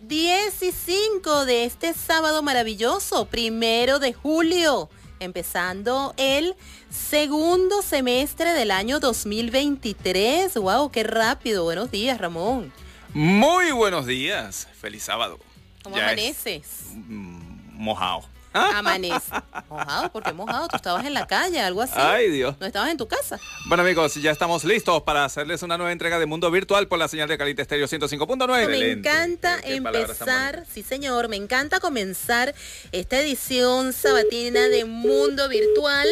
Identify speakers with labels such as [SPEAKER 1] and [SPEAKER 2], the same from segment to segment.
[SPEAKER 1] 10 y 5 de este sábado maravilloso, primero de julio, empezando el segundo semestre del año 2023. ¡Wow! ¡Qué rápido! Buenos días, Ramón.
[SPEAKER 2] Muy buenos días. Feliz sábado.
[SPEAKER 1] ¿Cómo amaneces?
[SPEAKER 2] mojado.
[SPEAKER 1] Amanece. Mojado, porque mojado. Tú estabas en la calle, algo así.
[SPEAKER 2] Ay, Dios.
[SPEAKER 1] No estabas en tu casa.
[SPEAKER 2] Bueno, amigos, ya estamos listos para hacerles una nueva entrega de Mundo Virtual por la señal de Calite Estéreo 105.9.
[SPEAKER 1] Me encanta empezar, sí señor, me encanta comenzar esta edición sabatina de Mundo Virtual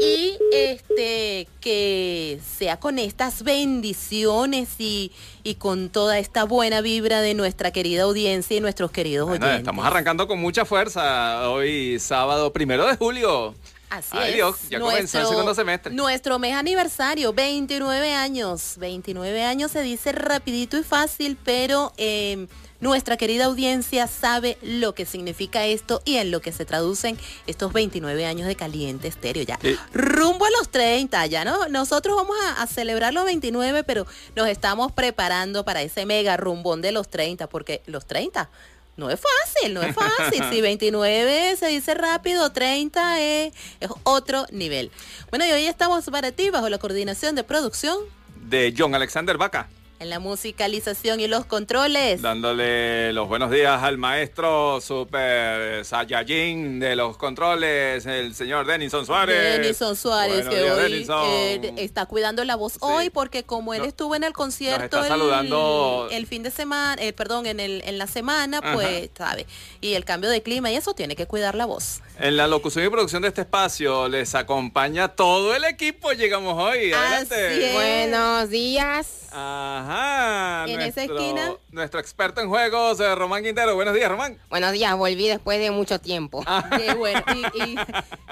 [SPEAKER 1] y este que sea con estas bendiciones y, y con toda esta buena vibra de nuestra querida audiencia y nuestros queridos oyentes.
[SPEAKER 2] Estamos arrancando con mucha fuerza hoy sábado primero de julio.
[SPEAKER 1] Así
[SPEAKER 2] Ay,
[SPEAKER 1] es.
[SPEAKER 2] Dios, ya comenzó el segundo semestre.
[SPEAKER 1] Nuestro mes aniversario, 29 años. 29 años se dice rapidito y fácil, pero eh, nuestra querida audiencia sabe lo que significa esto y en lo que se traducen estos 29 años de caliente estéreo ya.
[SPEAKER 2] Eh.
[SPEAKER 1] Rumbo a los 30 ya, ¿no? Nosotros vamos a, a celebrar los 29, pero nos estamos preparando para ese mega rumbón de los 30, porque los 30 no es fácil, no es fácil. Si 29 se dice rápido, 30 es, es otro nivel. Bueno, y hoy estamos para ti bajo la coordinación de producción
[SPEAKER 2] De John Alexander Vaca.
[SPEAKER 1] En la musicalización y los controles.
[SPEAKER 2] Dándole los buenos días al maestro Super Saiyajin de los controles, el señor Denison Suárez.
[SPEAKER 1] Denison Suárez,
[SPEAKER 2] Buenos
[SPEAKER 1] que
[SPEAKER 2] días,
[SPEAKER 1] hoy
[SPEAKER 2] Denison.
[SPEAKER 1] eh, está cuidando la voz hoy porque como él
[SPEAKER 2] No-
[SPEAKER 1] estuvo en el concierto el,
[SPEAKER 2] saludando-
[SPEAKER 1] el fin de semana, eh, perdón, en, el, en la semana,
[SPEAKER 2] Ajá.
[SPEAKER 1] pues, sabe, y el cambio de clima y eso tiene que cuidar la voz.
[SPEAKER 2] En la locución y producción de este espacio les acompaña todo el equipo. Llegamos hoy. Adelante.
[SPEAKER 1] Así es.
[SPEAKER 3] Buenos días.
[SPEAKER 2] Ajá.
[SPEAKER 1] En esa esquina.
[SPEAKER 2] Nuestro experto en juegos, eh, Román Quintero. Buenos días, Román.
[SPEAKER 3] Buenos días, volví después de mucho tiempo.
[SPEAKER 1] Qué bueno, y, y-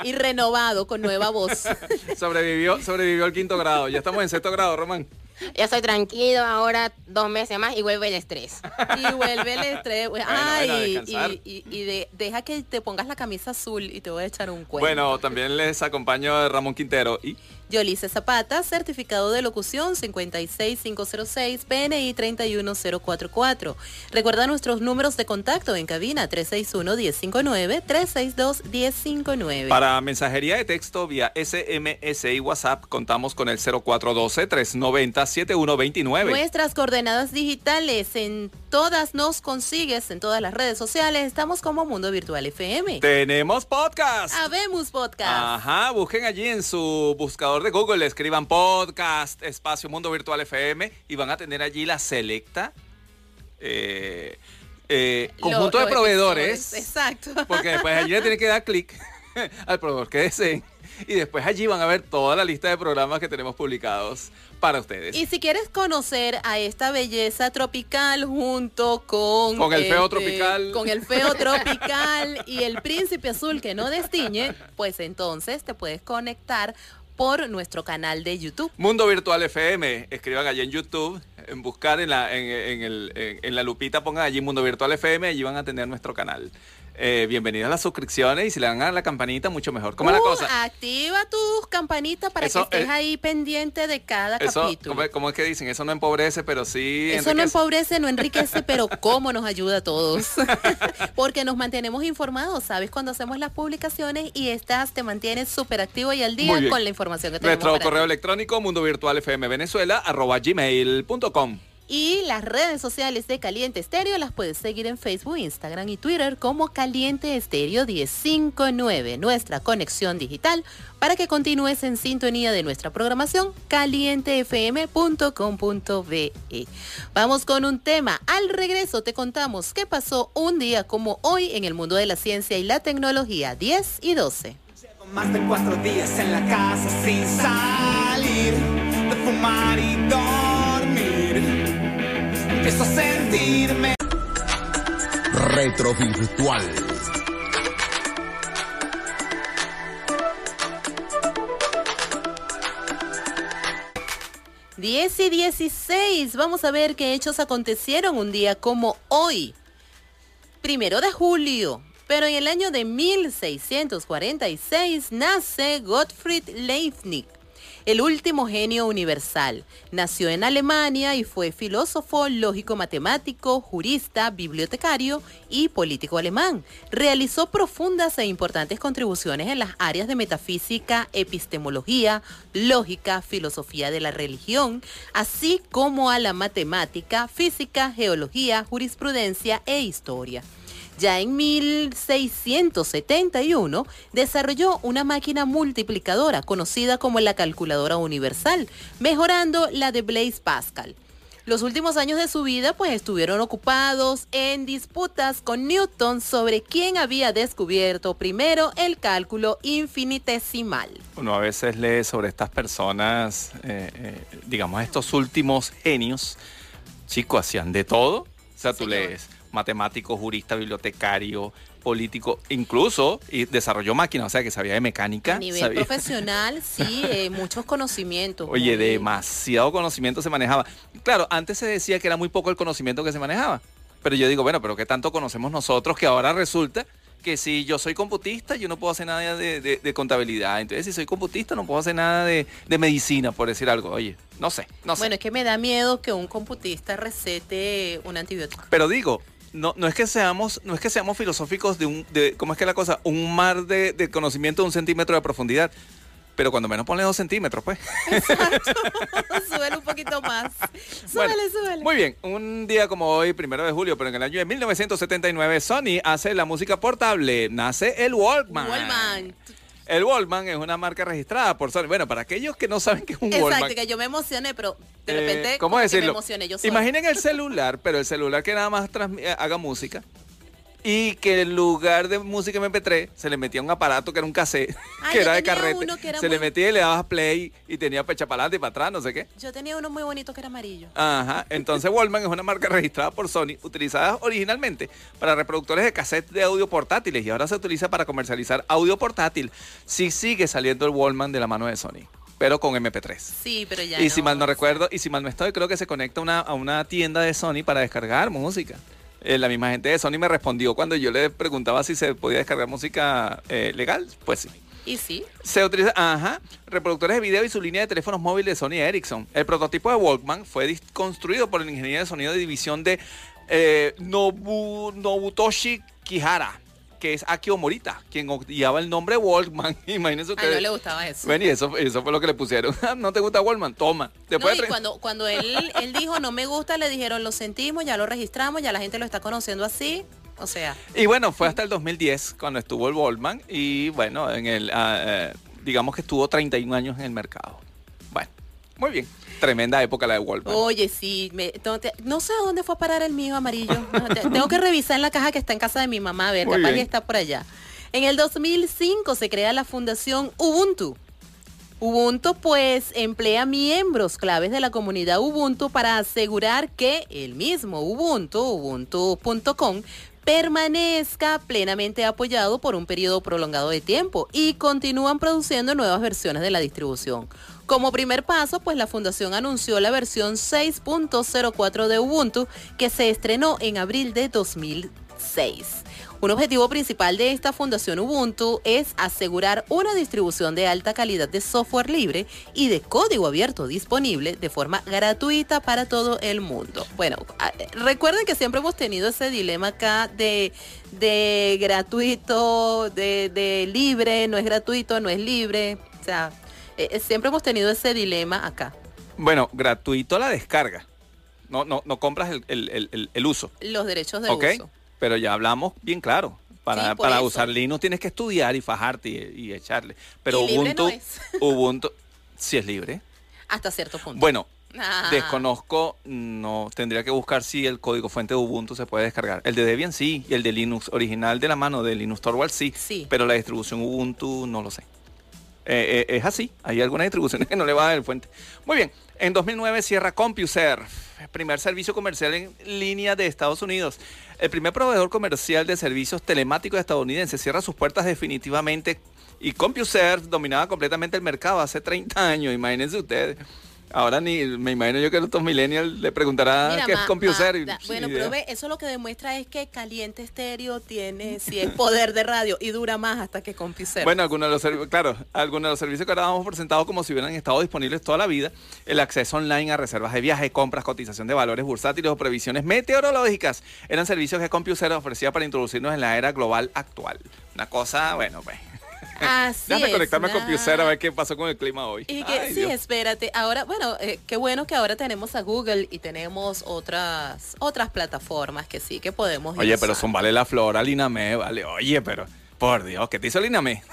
[SPEAKER 1] y renovado con nueva voz.
[SPEAKER 2] Sobrevivió, sobrevivió el quinto grado. Ya estamos en sexto grado, Román.
[SPEAKER 3] Ya estoy tranquilo ahora dos meses más y vuelve el estrés.
[SPEAKER 1] Y vuelve el estrés.
[SPEAKER 2] bueno,
[SPEAKER 1] Ay, y, y- y de- deja que te pongas la camisa azul y te voy a echar un cuento.
[SPEAKER 2] Bueno, también les acompaño Ramón Quintero y
[SPEAKER 1] Yolice Zapata, certificado de locución 56506, PNI 31044. Recuerda nuestros números de contacto en cabina 361-1059, 362-1059.
[SPEAKER 2] para mensajería de texto vía SMS y WhatsApp contamos con el 0412-390-7129.
[SPEAKER 1] Nuestras coordenadas digitales en todas nos consigues, en todas las redes sociales. Estamos como Mundo Virtual FM.
[SPEAKER 2] Tenemos podcast.
[SPEAKER 1] Habemos podcast.
[SPEAKER 2] Ajá, busquen allí en su buscador de Google, escriban podcast, espacio Mundo Virtual FM y van a tener allí la selecta eh, eh,
[SPEAKER 1] Lo-
[SPEAKER 2] conjunto de proveedores.
[SPEAKER 1] Exacto.
[SPEAKER 2] Porque después allí le tienen que dar clic al proveedor que deseen. Y después allí van a ver toda la lista de programas que tenemos publicados para ustedes.
[SPEAKER 1] Y si quieres conocer a esta belleza tropical junto con...
[SPEAKER 2] Con el feo
[SPEAKER 1] este,
[SPEAKER 2] tropical.
[SPEAKER 1] Con el feo tropical y el príncipe azul que no destiñe, pues entonces te puedes conectar por nuestro canal de YouTube.
[SPEAKER 2] Mundo Virtual FM, escriban allí en YouTube, en buscar en la, en, en el- en- la lupita, pongan allí Mundo Virtual FM, allí van a tener nuestro canal. Eh, bienvenidos a las suscripciones y si le dan a la campanita, mucho mejor. ¿Cómo es la
[SPEAKER 1] Uh,
[SPEAKER 2] cosa?
[SPEAKER 1] Activa tus campanitas para
[SPEAKER 2] Eso,
[SPEAKER 1] que estés
[SPEAKER 2] eh,
[SPEAKER 1] ahí pendiente de cada
[SPEAKER 2] Eso,
[SPEAKER 1] capítulo.
[SPEAKER 2] ¿cómo, cómo es que dicen? Eso no empobrece, pero sí
[SPEAKER 1] Eso no empobrece, no enriquece, pero cómo nos ayuda a todos. Porque nos mantenemos informados, ¿sabes? Cuando hacemos las publicaciones y estás, te mantienes súper activo y al día con la información que tenemos.
[SPEAKER 2] Nuestro correo
[SPEAKER 1] ti.
[SPEAKER 2] electrónico, mundo virtual fm venezuela, arroba gmail.com.
[SPEAKER 1] Y las redes sociales de Caliente Estéreo las puedes seguir en Facebook, Instagram y Twitter como Caliente Estéreo 1059, nuestra conexión digital para que continúes en sintonía de nuestra programación calientefm.com.be. Vamos con un tema. Al regreso te contamos qué pasó un día como hoy en el mundo de la ciencia y la tecnología 10 y 12.
[SPEAKER 4] Más de cuatro días en la casa sin salir, de fumar y dormir. Empiezo a sentirme
[SPEAKER 5] Retrovirtual.
[SPEAKER 1] 10 y 16. Vamos a ver qué hechos acontecieron un día como hoy. Primero de julio. Pero en el año de 1646 nace Gottfried Leibniz, el último genio universal. Nació en Alemania y fue filósofo, lógico matemático, jurista, bibliotecario y político alemán. Realizó profundas e importantes contribuciones en las áreas de metafísica, epistemología, lógica, filosofía de la religión, así como a la matemática, física, geología, jurisprudencia e historia. Ya en 1671 desarrolló una máquina multiplicadora conocida como la calculadora universal, mejorando la de Blaise Pascal. Los últimos años de su vida pues estuvieron ocupados en disputas con Newton sobre quién había descubierto primero el cálculo infinitesimal.
[SPEAKER 2] Uno a veces lee sobre estas personas, eh, eh, digamos, estos últimos genios, chicos, hacían de todo. O sea, tú
[SPEAKER 1] Señor.
[SPEAKER 2] lees matemático, jurista, bibliotecario, político, incluso y desarrolló máquinas, o sea, que sabía de mecánica.
[SPEAKER 1] A nivel
[SPEAKER 2] sabía-
[SPEAKER 1] profesional, sí, eh, muchos conocimientos.
[SPEAKER 2] Oye,
[SPEAKER 1] muy-
[SPEAKER 2] demasiado conocimiento se manejaba. Claro, antes se decía que era muy poco el conocimiento que se manejaba. Pero yo digo, bueno, pero ¿qué tanto conocemos nosotros que ahora resulta que si yo soy computista, yo no puedo hacer nada de, de- de contabilidad. Entonces, si soy computista, no puedo hacer nada de, de medicina, por decir algo. Oye, no sé, no sé.
[SPEAKER 1] Bueno, es que me da miedo que un computista recete un antibiótico.
[SPEAKER 2] Pero digo, no, no es que seamos, no es que seamos filosóficos de un, de, ¿cómo es que la cosa? Un mar de, de conocimiento de un centímetro de profundidad. Pero cuando menos ponle dos centímetros, pues.
[SPEAKER 1] súbele un poquito más.
[SPEAKER 2] Bueno,
[SPEAKER 1] Súbele, súbele.
[SPEAKER 2] Muy bien, un día como hoy, primero de julio, pero en el año de 1979, Sony hace la música portable. Nace el Walkman.
[SPEAKER 1] Walkman.
[SPEAKER 2] El Walkman es una marca registrada por Sony. Bueno, para aquellos que no saben qué es un
[SPEAKER 1] Exacto,
[SPEAKER 2] Walkman.
[SPEAKER 1] que yo me emocioné, pero de
[SPEAKER 2] eh,
[SPEAKER 1] repente
[SPEAKER 2] ¿Cómo
[SPEAKER 1] como que
[SPEAKER 2] decirlo?
[SPEAKER 1] me emocioné yo sola.
[SPEAKER 2] Imaginen el celular, pero el celular que nada más eh, haga música. Y que en lugar de música MP3 se le metía un aparato que era un cassette, que era de carrete.
[SPEAKER 1] era
[SPEAKER 2] se le metía y le dabas play y tenía pecha para adelante y para atrás, no sé qué.
[SPEAKER 1] Yo tenía uno muy bonito que era amarillo.
[SPEAKER 2] Ajá, entonces Wallman es una marca registrada por Sony, utilizada originalmente para reproductores de cassette de audio portátiles y ahora se utiliza para comercializar audio portátil. Sí sigue saliendo el Wallman de la mano de Sony, pero con MP3.
[SPEAKER 1] Sí, pero ya
[SPEAKER 2] y si mal no recuerdo, y si mal no estoy, creo que se conecta una- a una tienda de Sony para descargar música. Eh, la misma gente de Sony me respondió cuando yo le preguntaba si se podía descargar música eh, legal. Pues sí.
[SPEAKER 1] Y sí,
[SPEAKER 2] Se utiliza, ajá, reproductores de video y su línea de teléfonos móviles de Sony Ericsson. El prototipo de Walkman fue construido por el ingeniero de sonido de división de eh, Nobu, Nobutoshi Kihara, que es Akio Morita, quien guiaba el nombre Walkman. Imagínense
[SPEAKER 1] a él
[SPEAKER 2] ustedes.
[SPEAKER 1] no le gustaba eso.
[SPEAKER 2] Ven, y eso, eso fue lo que le pusieron. ¿No te gusta Walkman? Toma.
[SPEAKER 1] No, y cuando, cuando él, él dijo no me gusta, le dijeron lo sentimos, ya lo registramos, ya la gente lo está conociendo así. O sea,
[SPEAKER 2] Y bueno, fue hasta el 2010 cuando estuvo el Walkman y bueno, en el, ah, eh, digamos que estuvo 31 años en el mercado. Bueno, muy bien. Tremenda época la de Walkman.
[SPEAKER 1] oye, sí, me- no, sé a dónde fue a parar el mío amarillo. No, te- tengo que revisar en la caja que está en casa de mi mamá, a ver,
[SPEAKER 2] Muy
[SPEAKER 1] capaz
[SPEAKER 2] bien.
[SPEAKER 1] que está por allá. En el 2005 se crea la fundación Ubuntu. Ubuntu pues emplea miembros claves de la comunidad Ubuntu para asegurar que el mismo Ubuntu, ubuntu.com, permanezca plenamente apoyado por un periodo prolongado de tiempo y continúan produciendo nuevas versiones de la distribución. Como primer paso, pues la fundación anunció la versión 6.04 de Ubuntu que se estrenó en abril de 2006. Un objetivo principal de esta fundación Ubuntu es asegurar una distribución de alta calidad de software libre y de código abierto disponible de forma gratuita para todo el mundo. Bueno, ah, recuerden que siempre hemos tenido ese dilema acá de, de gratuito, de, de libre, no es gratuito, no es libre. O sea, eh, eh, siempre hemos tenido ese dilema acá.
[SPEAKER 2] Bueno, gratuito la descarga. No, no, no compras el, el- el- uso.
[SPEAKER 1] Los derechos de
[SPEAKER 2] ¿Ok?
[SPEAKER 1] uso.
[SPEAKER 2] Pero ya hablamos bien claro. Para,
[SPEAKER 1] Sí,
[SPEAKER 2] para usar Linux tienes que estudiar y fajarte y, y echarle. Pero
[SPEAKER 1] Y
[SPEAKER 2] Ubuntu,
[SPEAKER 1] no.
[SPEAKER 2] Ubuntu, sí es libre.
[SPEAKER 1] Hasta cierto punto.
[SPEAKER 2] Bueno,
[SPEAKER 1] Ah.
[SPEAKER 2] desconozco, no tendría que buscar si el código fuente de Ubuntu se puede descargar. El de Debian sí, y el de Linux original de la mano de Linux Torvald sí,
[SPEAKER 1] Sí.
[SPEAKER 2] pero la distribución Ubuntu no lo sé. Eh, eh, es así, hay algunas distribuciones que no le van a dar el fuente. Muy bien, en 2009 cierra CompuServe, primer servicio comercial en línea de Estados Unidos. El primer proveedor comercial de servicios telemáticos estadounidense cierra sus puertas definitivamente y CompuServe dominaba completamente el mercado hace 30 años, imagínense ustedes. Ahora ni me imagino yo que los millennials le preguntarán
[SPEAKER 1] Mira,
[SPEAKER 2] qué es CompuServe.
[SPEAKER 1] ma- da-
[SPEAKER 2] sin
[SPEAKER 1] bueno,
[SPEAKER 2] idea.
[SPEAKER 1] pero ve, eso lo que demuestra es que Caliente Estéreo tiene, si es poder de radio, y dura más hasta que CompuServe.
[SPEAKER 2] Bueno, algunos de los servicios, claro, algunos de los servicios que ahora damos por sentado como si hubieran estado disponibles toda la vida, el acceso online a reservas de viaje, compras, cotización de valores bursátiles o previsiones meteorológicas, eran servicios que CompuServe ofrecía para introducirnos en la era global actual. Una cosa, bueno, pues.
[SPEAKER 1] Así
[SPEAKER 2] Déjame
[SPEAKER 1] es,
[SPEAKER 2] conectarme a
[SPEAKER 1] nada.
[SPEAKER 2] CompuServe a ver qué pasó con el clima hoy.
[SPEAKER 1] Y que,
[SPEAKER 2] Ay,
[SPEAKER 1] sí,
[SPEAKER 2] Dios.
[SPEAKER 1] espérate. Ahora, bueno, eh, qué bueno que ahora tenemos a Google y tenemos otras otras plataformas que sí que podemos. ir
[SPEAKER 2] Oye, pero son vale la flora, Lina Me, vale. Oye, pero, por Dios, ¿qué te hizo Lina Me?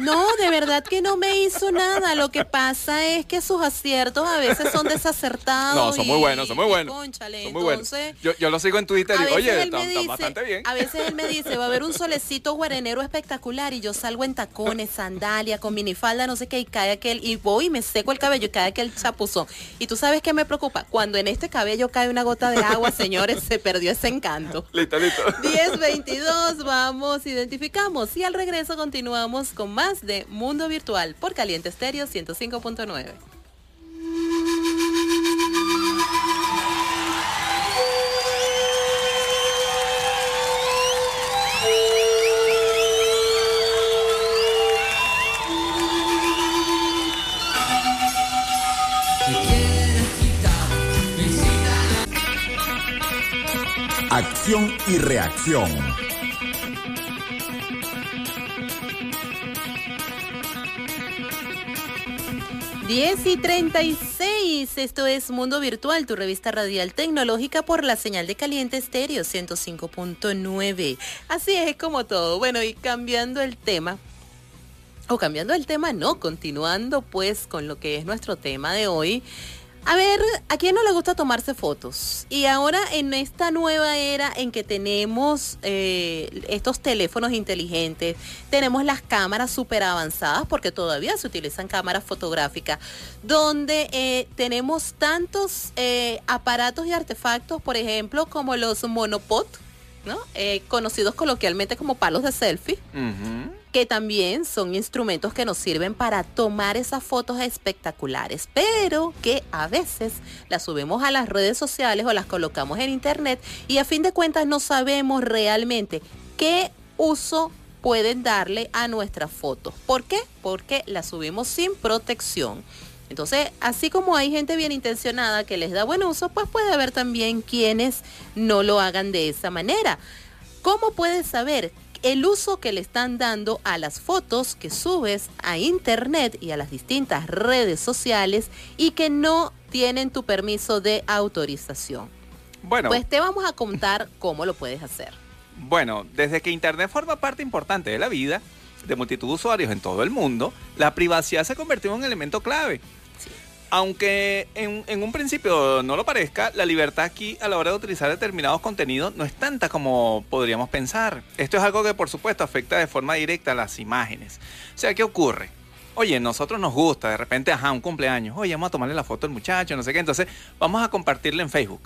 [SPEAKER 1] No, de verdad que no me hizo nada. Lo que pasa es que sus aciertos a veces son desacertados.
[SPEAKER 2] No, son muy buenos, son muy buenos.
[SPEAKER 1] cónchale,
[SPEAKER 2] Son muy buenos.
[SPEAKER 1] entonces,
[SPEAKER 2] Yo, yo lo sigo en Twitter
[SPEAKER 1] A
[SPEAKER 2] y,
[SPEAKER 1] veces
[SPEAKER 2] oye,
[SPEAKER 1] él
[SPEAKER 2] está,
[SPEAKER 1] me
[SPEAKER 2] está
[SPEAKER 1] dice,
[SPEAKER 2] bastante bien.
[SPEAKER 1] a veces él me dice, va a haber un solecito guarenero espectacular y yo salgo en tacones, sandalia, con minifalda, no sé qué, y cae aquel, y voy y me seco el cabello y cae aquel chapuzón. Y tú sabes qué me preocupa, cuando en este cabello cae una gota de agua, señores, se perdió ese encanto.
[SPEAKER 2] Listo, listo.
[SPEAKER 1] 1022, vamos, identificamos y al regreso continuamos con más de Mundo Virtual por Caliente Estéreo 105.9.
[SPEAKER 5] Acción y reacción.
[SPEAKER 1] Diez y 36, esto es Mundo Virtual, tu revista radial tecnológica por la señal de caliente estéreo 105.9. Así es como todo. Bueno, y cambiando el tema, o cambiando el tema, no, continuando pues con lo que es nuestro tema de hoy. A ver, ¿a quién no le gusta tomarse fotos? Y ahora en esta nueva era en que tenemos eh, estos teléfonos inteligentes, tenemos las cámaras súper avanzadas, porque todavía se utilizan cámaras fotográficas, donde eh, tenemos tantos eh, aparatos y artefactos, por ejemplo, como los monopod, ¿no? Conocidos coloquialmente como palos de selfie. Que también son instrumentos que nos sirven para tomar esas fotos espectaculares, pero que a veces las subimos a las redes sociales o las colocamos en internet y a fin de cuentas no sabemos realmente qué uso pueden darle a nuestras fotos. ¿Por qué? Porque las subimos sin protección. Entonces, así como hay gente bien intencionada que les da buen uso, pues puede haber también quienes no lo hagan de esa manera. ¿Cómo puedes saber el uso que le están dando a las fotos que subes a internet y a las distintas redes sociales y que no tienen tu permiso de autorización?
[SPEAKER 2] Bueno,
[SPEAKER 1] Pues te vamos a contar cómo lo puedes hacer.
[SPEAKER 2] Bueno, desde que Internet forma parte importante de la vida de multitud de usuarios en todo el mundo, la privacidad se ha convertido en un elemento clave. Aunque en, un principio no lo parezca, la libertad aquí a la hora de utilizar determinados contenidos no es tanta como podríamos pensar. Esto es algo que por supuesto afecta de forma directa a las imágenes. O sea, ¿qué ocurre? Oye, nosotros nos gusta, de repente, ajá, un cumpleaños, oye, vamos a tomarle la foto al muchacho, no sé qué, entonces vamos a compartirla en Facebook.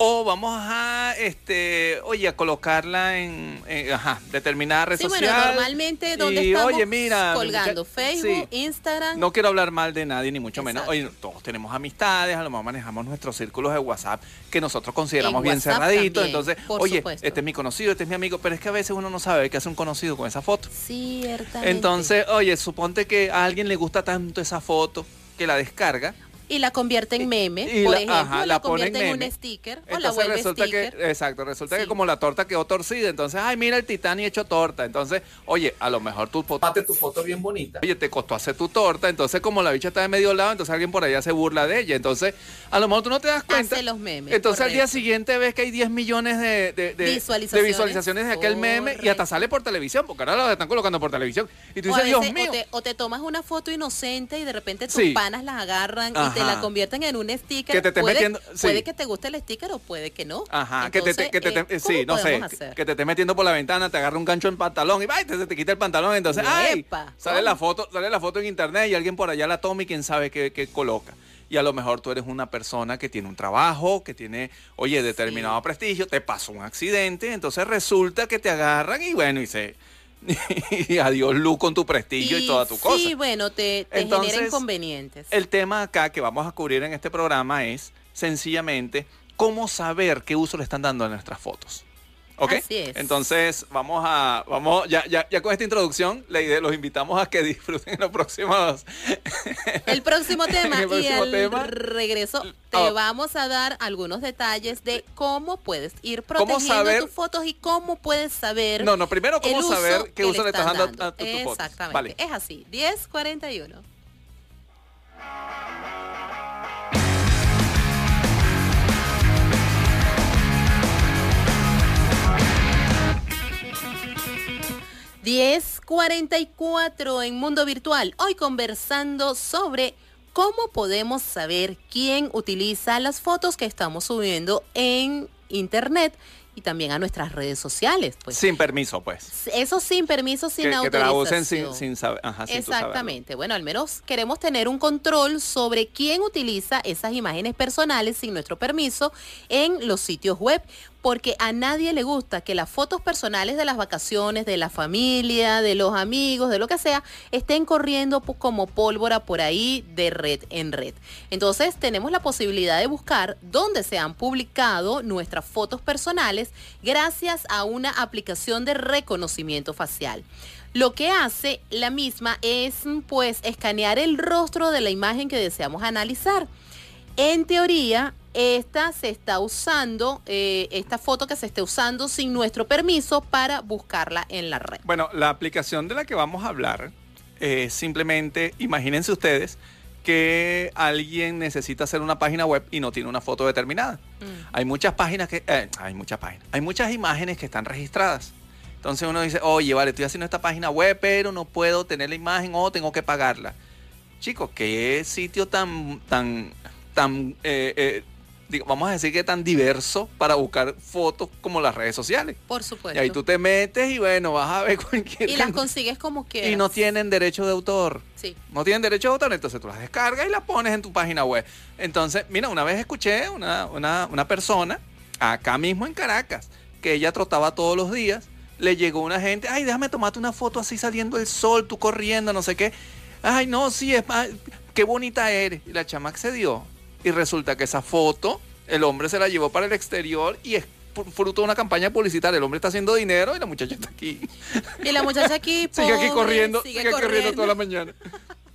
[SPEAKER 2] O vamos a, este, oye, a colocarla en, en, ajá, determinada red
[SPEAKER 1] Sí, bueno, normalmente donde
[SPEAKER 2] y,
[SPEAKER 1] estamos
[SPEAKER 2] oye, mira,
[SPEAKER 1] colgando Facebook,
[SPEAKER 2] sí.
[SPEAKER 1] Instagram.
[SPEAKER 2] No quiero hablar mal de nadie, ni mucho menos. Oye, todos tenemos amistades, a lo mejor manejamos nuestros círculos de WhatsApp que nosotros consideramos
[SPEAKER 1] En
[SPEAKER 2] bien
[SPEAKER 1] WhatsApp
[SPEAKER 2] cerraditos.
[SPEAKER 1] también,
[SPEAKER 2] Entonces, oye,
[SPEAKER 1] supuesto.
[SPEAKER 2] este es mi conocido, este es mi amigo, pero es que a veces uno no sabe qué hace un conocido con esa foto.
[SPEAKER 1] Ciertamente.
[SPEAKER 2] Entonces, oye, suponte que a alguien le gusta tanto esa foto que la descarga.
[SPEAKER 1] Y la convierte en meme,
[SPEAKER 2] y
[SPEAKER 1] por
[SPEAKER 2] la-
[SPEAKER 1] ejemplo,
[SPEAKER 2] ajá,
[SPEAKER 1] la,
[SPEAKER 2] la
[SPEAKER 1] convierte en,
[SPEAKER 2] meme.
[SPEAKER 1] un sticker o la vuelve
[SPEAKER 2] resulta
[SPEAKER 1] sticker.
[SPEAKER 2] que, exacto, resulta
[SPEAKER 1] Sí.
[SPEAKER 2] que como la torta quedó torcida, entonces, ay, mira el titán y hecho torta. Entonces, oye, a lo mejor tú tomaste tu foto bien bonita. Oye, te costó hacer tu torta, entonces como la bicha está de medio lado, entonces alguien por allá se burla de ella. Entonces, a lo mejor tú no te das cuenta.
[SPEAKER 1] Hace los memes,
[SPEAKER 2] Entonces al día
[SPEAKER 1] correcto.
[SPEAKER 2] siguiente ves que hay 10 millones de, de- de-
[SPEAKER 1] Visualizaciones.
[SPEAKER 2] de visualizaciones de aquel meme y hasta
[SPEAKER 1] Correcto.
[SPEAKER 2] sale por televisión, porque ahora lo están colocando por televisión. Y tú
[SPEAKER 1] O,
[SPEAKER 2] dices, Dios
[SPEAKER 1] veces-
[SPEAKER 2] mío.
[SPEAKER 1] o, te, o te tomas una foto inocente y de repente tus
[SPEAKER 2] Sí.
[SPEAKER 1] panas las agarran y. te la convierten en un sticker.
[SPEAKER 2] Que te estés
[SPEAKER 1] puede,
[SPEAKER 2] metiendo- sí.
[SPEAKER 1] puede que te guste el sticker o puede que no.
[SPEAKER 2] Ajá, que te, que te,
[SPEAKER 1] eh,
[SPEAKER 2] te-
[SPEAKER 1] ¿cómo
[SPEAKER 2] sí, no sé, que,
[SPEAKER 1] hacer?
[SPEAKER 2] que te estés metiendo por la ventana, te agarra un gancho en pantalón y ¡ay! te, se te quita el pantalón, entonces ¡ay! Sale
[SPEAKER 1] ¿cómo?
[SPEAKER 2] la foto, sale la foto en internet y alguien por allá la toma y quién sabe qué, qué coloca. Y a lo mejor tú eres una persona que tiene un trabajo, que tiene, oye, determinado prestigio, te pasó un accidente, entonces resulta que te agarran y bueno, y se y adiós luz con tu prestigio y, toda tu
[SPEAKER 1] sí,
[SPEAKER 2] cosa.
[SPEAKER 1] bueno, te, te
[SPEAKER 2] Entonces,
[SPEAKER 1] genera inconvenientes.
[SPEAKER 2] El tema acá que vamos a cubrir en este programa es sencillamente cómo saber qué uso le están dando a nuestras fotos. ¿Ok?
[SPEAKER 1] Así es.
[SPEAKER 2] Entonces, vamos a, vamos, ya, ya, ya con esta introducción, idea, los invitamos a que disfruten en los próximos.
[SPEAKER 1] El próximo tema
[SPEAKER 2] El próximo
[SPEAKER 1] y al
[SPEAKER 2] tema.
[SPEAKER 1] regreso te
[SPEAKER 2] Ah.
[SPEAKER 1] vamos a dar algunos detalles de cómo puedes ir
[SPEAKER 2] ¿Cómo
[SPEAKER 1] protegiendo tus fotos y cómo puedes saber
[SPEAKER 2] No, no, primero, ¿cómo
[SPEAKER 1] uso
[SPEAKER 2] saber qué uso le estás dando a- a tu- tus fotos?
[SPEAKER 1] Exactamente.
[SPEAKER 2] Vale.
[SPEAKER 1] Es así. 1041. ...1044 en Mundo Virtual. Hoy conversando sobre cómo podemos saber quién utiliza las fotos que estamos subiendo en Internet y también a nuestras redes sociales. Pues
[SPEAKER 2] Sin permiso, pues.
[SPEAKER 1] eso sin permiso, sin
[SPEAKER 2] Que, que te la
[SPEAKER 1] autorización.
[SPEAKER 2] usen sin, sin saber. Ajá, sin.
[SPEAKER 1] Exactamente. Bueno, al menos queremos tener un control sobre quién utiliza esas imágenes personales sin nuestro permiso en los sitios web, porque a nadie le gusta que las fotos personales de las vacaciones, de la familia, de los amigos, de lo que sea, estén corriendo como pólvora por ahí de red en red. Entonces, tenemos la posibilidad de buscar dónde se han publicado nuestras fotos personales gracias a una aplicación de reconocimiento facial. Lo que hace la misma es pues escanear el rostro de la imagen que deseamos analizar. En teoría, esta se está usando, eh, esta foto que se esté usando sin nuestro permiso para buscarla en la red.
[SPEAKER 2] Bueno, la aplicación de la que vamos a hablar es simplemente, imagínense ustedes que alguien necesita hacer una página web y no tiene una foto determinada.
[SPEAKER 1] Mm.
[SPEAKER 2] Hay muchas páginas que, eh, hay muchas páginas, hay muchas imágenes que están registradas. Entonces uno dice, oye, vale, estoy haciendo esta página web, pero no puedo tener la imagen o tengo que pagarla. Chicos, qué sitio tan, tan, tan, eh, eh, vamos a decir que tan diverso para buscar fotos como las redes sociales.
[SPEAKER 1] Por
[SPEAKER 2] Y
[SPEAKER 1] supuesto.
[SPEAKER 2] ahí tú te metes y bueno, vas a ver cualquier
[SPEAKER 1] y las consigues como quieras.
[SPEAKER 2] y no tienen derecho de autor.
[SPEAKER 1] Sí.
[SPEAKER 2] No tienen derecho de autor, entonces tú las descargas y las pones en tu página web. Entonces, mira, una vez escuché una, una, una persona acá mismo en Caracas que ella trotaba todos los días. Le llegó una gente, ay, déjame tomarte una foto así saliendo el sol, tú corriendo, no sé qué. Ay, no, sí, es más, qué bonita eres. Y la chama accedió. Y resulta que esa foto, el hombre se la llevó para el exterior y es fruto de una campaña publicitaria. El hombre está haciendo dinero y la muchacha está aquí.
[SPEAKER 1] Y la muchacha aquí
[SPEAKER 2] Sigue aquí corriendo,
[SPEAKER 1] sigue
[SPEAKER 2] sigue, corriendo
[SPEAKER 1] corriendo.
[SPEAKER 2] toda la mañana.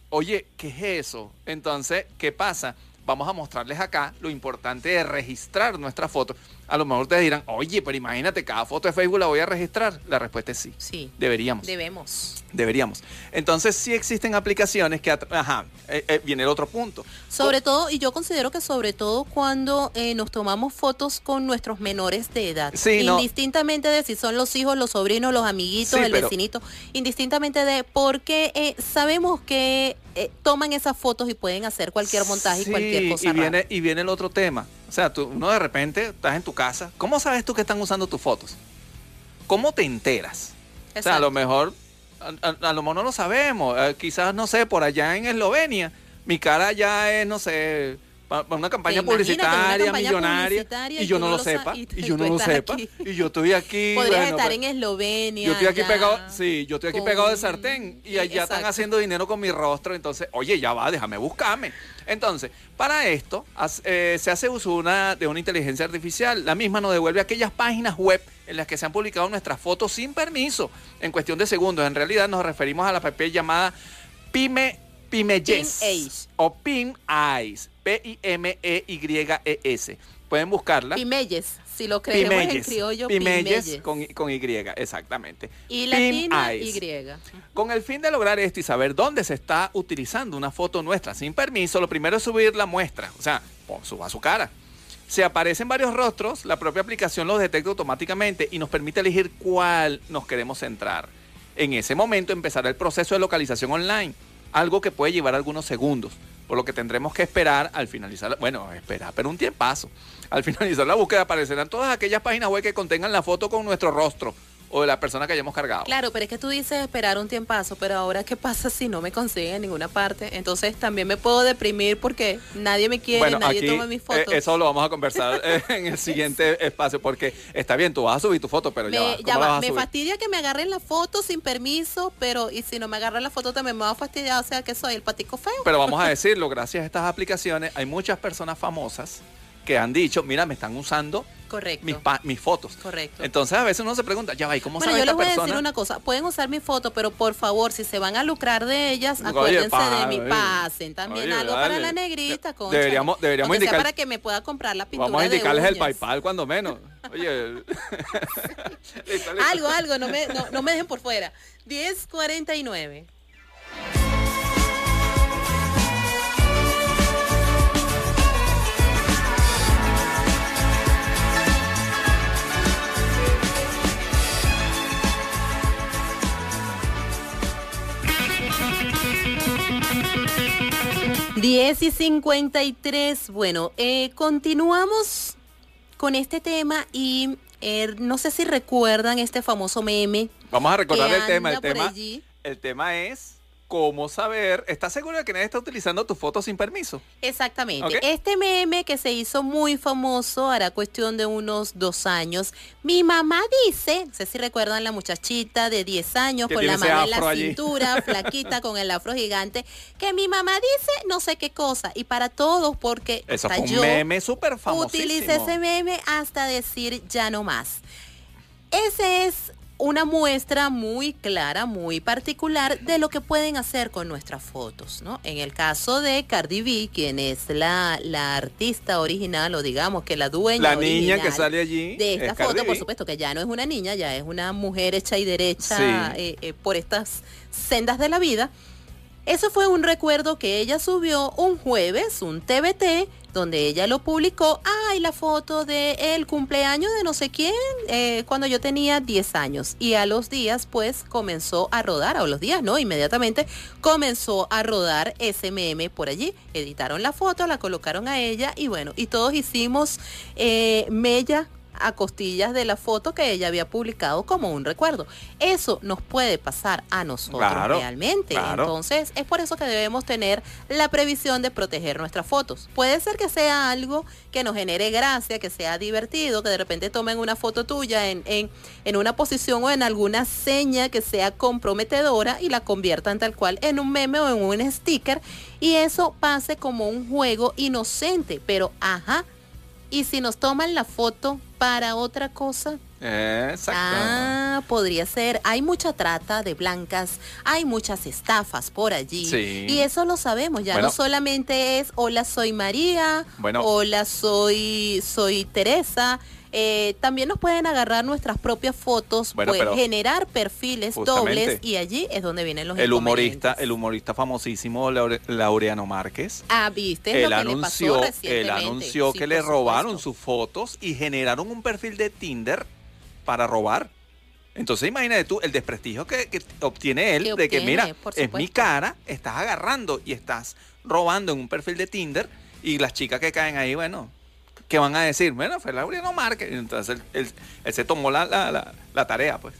[SPEAKER 2] Oye, ¿qué es eso? Entonces, ¿qué pasa? Vamos a mostrarles acá lo importante de registrar nuestra foto. A lo mejor ustedes dirán, oye, pero imagínate, cada foto de Facebook la voy a registrar. La respuesta es sí.
[SPEAKER 1] Sí.
[SPEAKER 2] Deberíamos.
[SPEAKER 1] Debemos.
[SPEAKER 2] Deberíamos. Entonces, sí existen aplicaciones que... Ajá, eh, eh, viene el otro punto.
[SPEAKER 1] Sobre todo, y yo considero que sobre todo cuando eh, nos tomamos fotos con nuestros menores de edad.
[SPEAKER 2] Sí, no.
[SPEAKER 1] Indistintamente de si son los hijos, los sobrinos, los amiguitos,
[SPEAKER 2] Sí,
[SPEAKER 1] el
[SPEAKER 2] pero-
[SPEAKER 1] vecinito. Indistintamente de porque eh, sabemos que eh, toman esas fotos y pueden hacer cualquier montaje y cualquier cosa
[SPEAKER 2] y viene,
[SPEAKER 1] rara.
[SPEAKER 2] y viene el otro tema. O sea, tú, uno de repente estás en tu casa. ¿Cómo sabes tú que están usando tus fotos? ¿Cómo te enteras? O sea, a lo mejor, a, a- a lo mejor no lo sabemos. Eh, quizás, no sé, por allá en Eslovenia, mi cara ya es, no sé, para una campaña
[SPEAKER 1] una
[SPEAKER 2] publicitaria,
[SPEAKER 1] campaña
[SPEAKER 2] millonaria,
[SPEAKER 1] publicitaria
[SPEAKER 2] y yo no lo sepa,
[SPEAKER 1] y
[SPEAKER 2] yo no lo sepa,
[SPEAKER 1] aquí.
[SPEAKER 2] y yo estoy aquí.
[SPEAKER 1] Podrías
[SPEAKER 2] bueno,
[SPEAKER 1] estar en Eslovenia.
[SPEAKER 2] yo estoy aquí
[SPEAKER 1] ya,
[SPEAKER 2] pegado, sí, yo estoy aquí
[SPEAKER 1] con-
[SPEAKER 2] pegado de sartén y allá están haciendo dinero con mi rostro, entonces, oye, ya va, déjame buscarme. Entonces, para esto eh, se hace uso una, de una inteligencia artificial. La misma nos devuelve aquellas páginas web en las que se han publicado nuestras fotos sin permiso en cuestión de segundos. En realidad nos referimos a la app llamada Pime Pimeyes
[SPEAKER 1] Pimeyes.
[SPEAKER 2] o Pim Eyes, P-I-M-E-Y-E-S. Pueden buscarla.
[SPEAKER 1] Pimeyes, si lo creemos en
[SPEAKER 2] Pimeyes.
[SPEAKER 1] criollo,
[SPEAKER 2] Pimeyes
[SPEAKER 1] Pimeyes.
[SPEAKER 2] con, con Y, exactamente.
[SPEAKER 1] Y
[SPEAKER 2] Pim
[SPEAKER 1] latina,
[SPEAKER 2] Eyes.
[SPEAKER 1] Y.
[SPEAKER 2] Con el fin de lograr esto y saber dónde se está utilizando una foto nuestra sin permiso, lo primero es subir la muestra, o sea, suba su cara. Si aparecen varios rostros, la propia aplicación los detecta automáticamente y nos permite elegir cuál nos queremos centrar. En ese momento empezará el proceso de localización online, algo que puede llevar algunos segundos. Por lo que tendremos que esperar al finalizar, bueno, esperar, pero un tiempazo. Al finalizar la búsqueda aparecerán todas aquellas páginas web que contengan la foto con nuestro rostro o de la persona que hayamos cargado.
[SPEAKER 1] Claro, pero es que tú dices esperar un tiempazo, pero ahora qué pasa si no me consiguen en ninguna parte? Entonces también me puedo deprimir porque nadie me quiere,
[SPEAKER 2] Bueno,
[SPEAKER 1] nadie
[SPEAKER 2] aquí
[SPEAKER 1] toma mis
[SPEAKER 2] eh,
[SPEAKER 1] fotos.
[SPEAKER 2] eso lo vamos a conversar eh, en el siguiente espacio porque está bien, tú vas a subir tu foto, pero ya va,
[SPEAKER 1] me,
[SPEAKER 2] ¿cómo
[SPEAKER 1] ya va, me
[SPEAKER 2] subir?
[SPEAKER 1] fastidia que me agarren la foto sin permiso, pero y si no me agarran la foto también me va a fastidiar, o sea que soy el patico feo.
[SPEAKER 2] Pero vamos a decirlo, gracias a estas aplicaciones hay muchas personas famosas que han dicho, mira, me están usando
[SPEAKER 1] Correcto.
[SPEAKER 2] mis, pa- mis fotos.
[SPEAKER 1] Correcto.
[SPEAKER 2] Entonces a veces uno se pregunta, ya va, ¿y cómo
[SPEAKER 1] Bueno,
[SPEAKER 2] sabe
[SPEAKER 1] yo les voy a decir una cosa, pueden usar mi foto, pero por favor, si se van a lucrar de ellas,
[SPEAKER 2] Oye,
[SPEAKER 1] acuérdense
[SPEAKER 2] pa-
[SPEAKER 1] de mi pasen también
[SPEAKER 2] Oye,
[SPEAKER 1] algo
[SPEAKER 2] dale.
[SPEAKER 1] para la negrita, concha.
[SPEAKER 2] deberíamos- deberíamos indicar-
[SPEAKER 1] para que me pueda comprar la pintura
[SPEAKER 2] Vamos a
[SPEAKER 1] de
[SPEAKER 2] indicarles el. PayPal cuando menos. Oye.
[SPEAKER 1] Algo, algo, no me, no, no me dejen por fuera. 1049. Diez y 53. Bueno, eh, continuamos con este tema y eh, no sé si recuerdan este famoso meme.
[SPEAKER 2] Vamos a recordar el tema. El tema,
[SPEAKER 1] allí.
[SPEAKER 2] el tema es cómo saber. ¿Estás seguro de que nadie está utilizando tu foto sin permiso?
[SPEAKER 1] Exactamente. Este meme que se hizo muy famoso hará cuestión de unos dos años. Mi mamá dice, no sé si recuerdan la muchachita de 10 años con la mano en la
[SPEAKER 2] allí.
[SPEAKER 1] cintura, flaquita con el afro gigante, que mi mamá dice no sé qué cosa. Y para todos, porque
[SPEAKER 2] Eso
[SPEAKER 1] hasta
[SPEAKER 2] fue un
[SPEAKER 1] yo
[SPEAKER 2] meme súper famoso.
[SPEAKER 1] utilicé ese meme hasta decir ya no más. Ese es una muestra muy clara, muy particular de lo que pueden hacer con nuestras fotos, ¿no? En el caso de Cardi B, quien es la, la artista original, o digamos que la dueña
[SPEAKER 2] La niña que sale allí.
[SPEAKER 1] de
[SPEAKER 2] es
[SPEAKER 1] esta
[SPEAKER 2] Cardi
[SPEAKER 1] foto, por supuesto que ya no es una niña, ya es una mujer hecha y derecha
[SPEAKER 2] Sí.
[SPEAKER 1] eh, eh, por estas sendas de la vida. Eso fue un recuerdo que ella subió un jueves, un TBT, donde ella lo publicó. Ay, la foto de el cumpleaños de no sé quién, eh, cuando yo tenía 10 años. Y a los días, pues, comenzó a rodar, a los días, ¿no? Inmediatamente comenzó a rodar ese meme por allí. Editaron la foto, la colocaron a ella y bueno, y todos hicimos eh, mella a costillas de la foto que ella había publicado como un recuerdo. Eso nos puede pasar a nosotros
[SPEAKER 2] Claro,
[SPEAKER 1] realmente.
[SPEAKER 2] claro.
[SPEAKER 1] Entonces, es por eso que debemos tener la previsión de proteger nuestras fotos. Puede ser que sea algo que nos genere gracia, que sea divertido, que de repente tomen una foto tuya en, en, en una posición o en alguna seña que sea comprometedora y la conviertan tal cual en un meme o en un sticker y eso pase como un juego inocente, pero ajá. Y si nos toman la foto para otra cosa,
[SPEAKER 2] Exacto.
[SPEAKER 1] Ah, podría ser. Hay mucha trata de blancas, hay muchas estafas por allí.
[SPEAKER 2] Sí.
[SPEAKER 1] Y eso lo sabemos, ya
[SPEAKER 2] Bueno.
[SPEAKER 1] no solamente es hola soy María,
[SPEAKER 2] Bueno.
[SPEAKER 1] hola soy soy Teresa. Eh, también nos pueden agarrar nuestras propias fotos,
[SPEAKER 2] Bueno,
[SPEAKER 1] generar perfiles dobles y allí es donde vienen los
[SPEAKER 2] el humorista, el humorista famosísimo Laure- Laureano Márquez.
[SPEAKER 1] Ah, viste
[SPEAKER 2] Él anunció, él anunció
[SPEAKER 1] Sí,
[SPEAKER 2] que le robaron sus fotos y generaron un perfil de Tinder para robar. Entonces imagínate tú el desprestigio que, que obtiene él
[SPEAKER 1] Que
[SPEAKER 2] de que mira, es mi cara, estás agarrando y estás robando en un perfil de Tinder y las chicas que caen ahí, bueno, ¿qué van a decir? Bueno, fue Laureano Márquez. Entonces él, él- él se tomó la, la- la- la tarea, pues.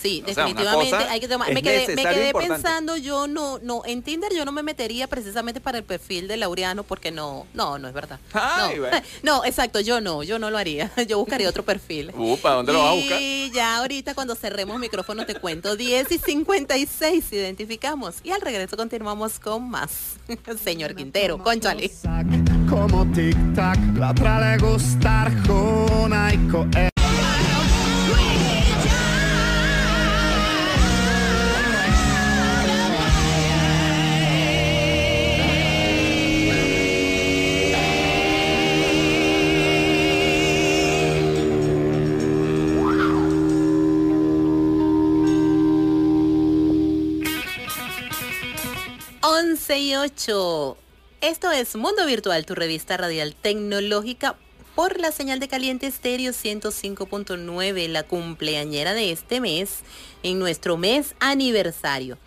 [SPEAKER 1] Sí,
[SPEAKER 2] O
[SPEAKER 1] definitivamente hay que tomar.
[SPEAKER 2] es
[SPEAKER 1] Me quedé, me pensando, yo no, no, en Tinder yo no me metería precisamente para el perfil de Laureano porque no, no, no es verdad.
[SPEAKER 2] Ay,
[SPEAKER 1] no.
[SPEAKER 2] bueno.
[SPEAKER 1] no, exacto, yo no, yo no lo haría. Yo buscaría otro perfil.
[SPEAKER 2] Upa, ¿dónde lo vas a buscar?
[SPEAKER 1] Y ya ahorita cuando cerremos micrófono te cuento 10 y 56 identificamos. Y al regreso continuamos con más. Señor Quintero, conchale.
[SPEAKER 4] Como tic-tac, l'altra le gusta Arjona
[SPEAKER 1] y 8. Esto es Mundo Virtual, tu revista radial tecnológica por la señal de caliente estéreo 105.9, la cumpleañera de este mes, en nuestro mes aniversario.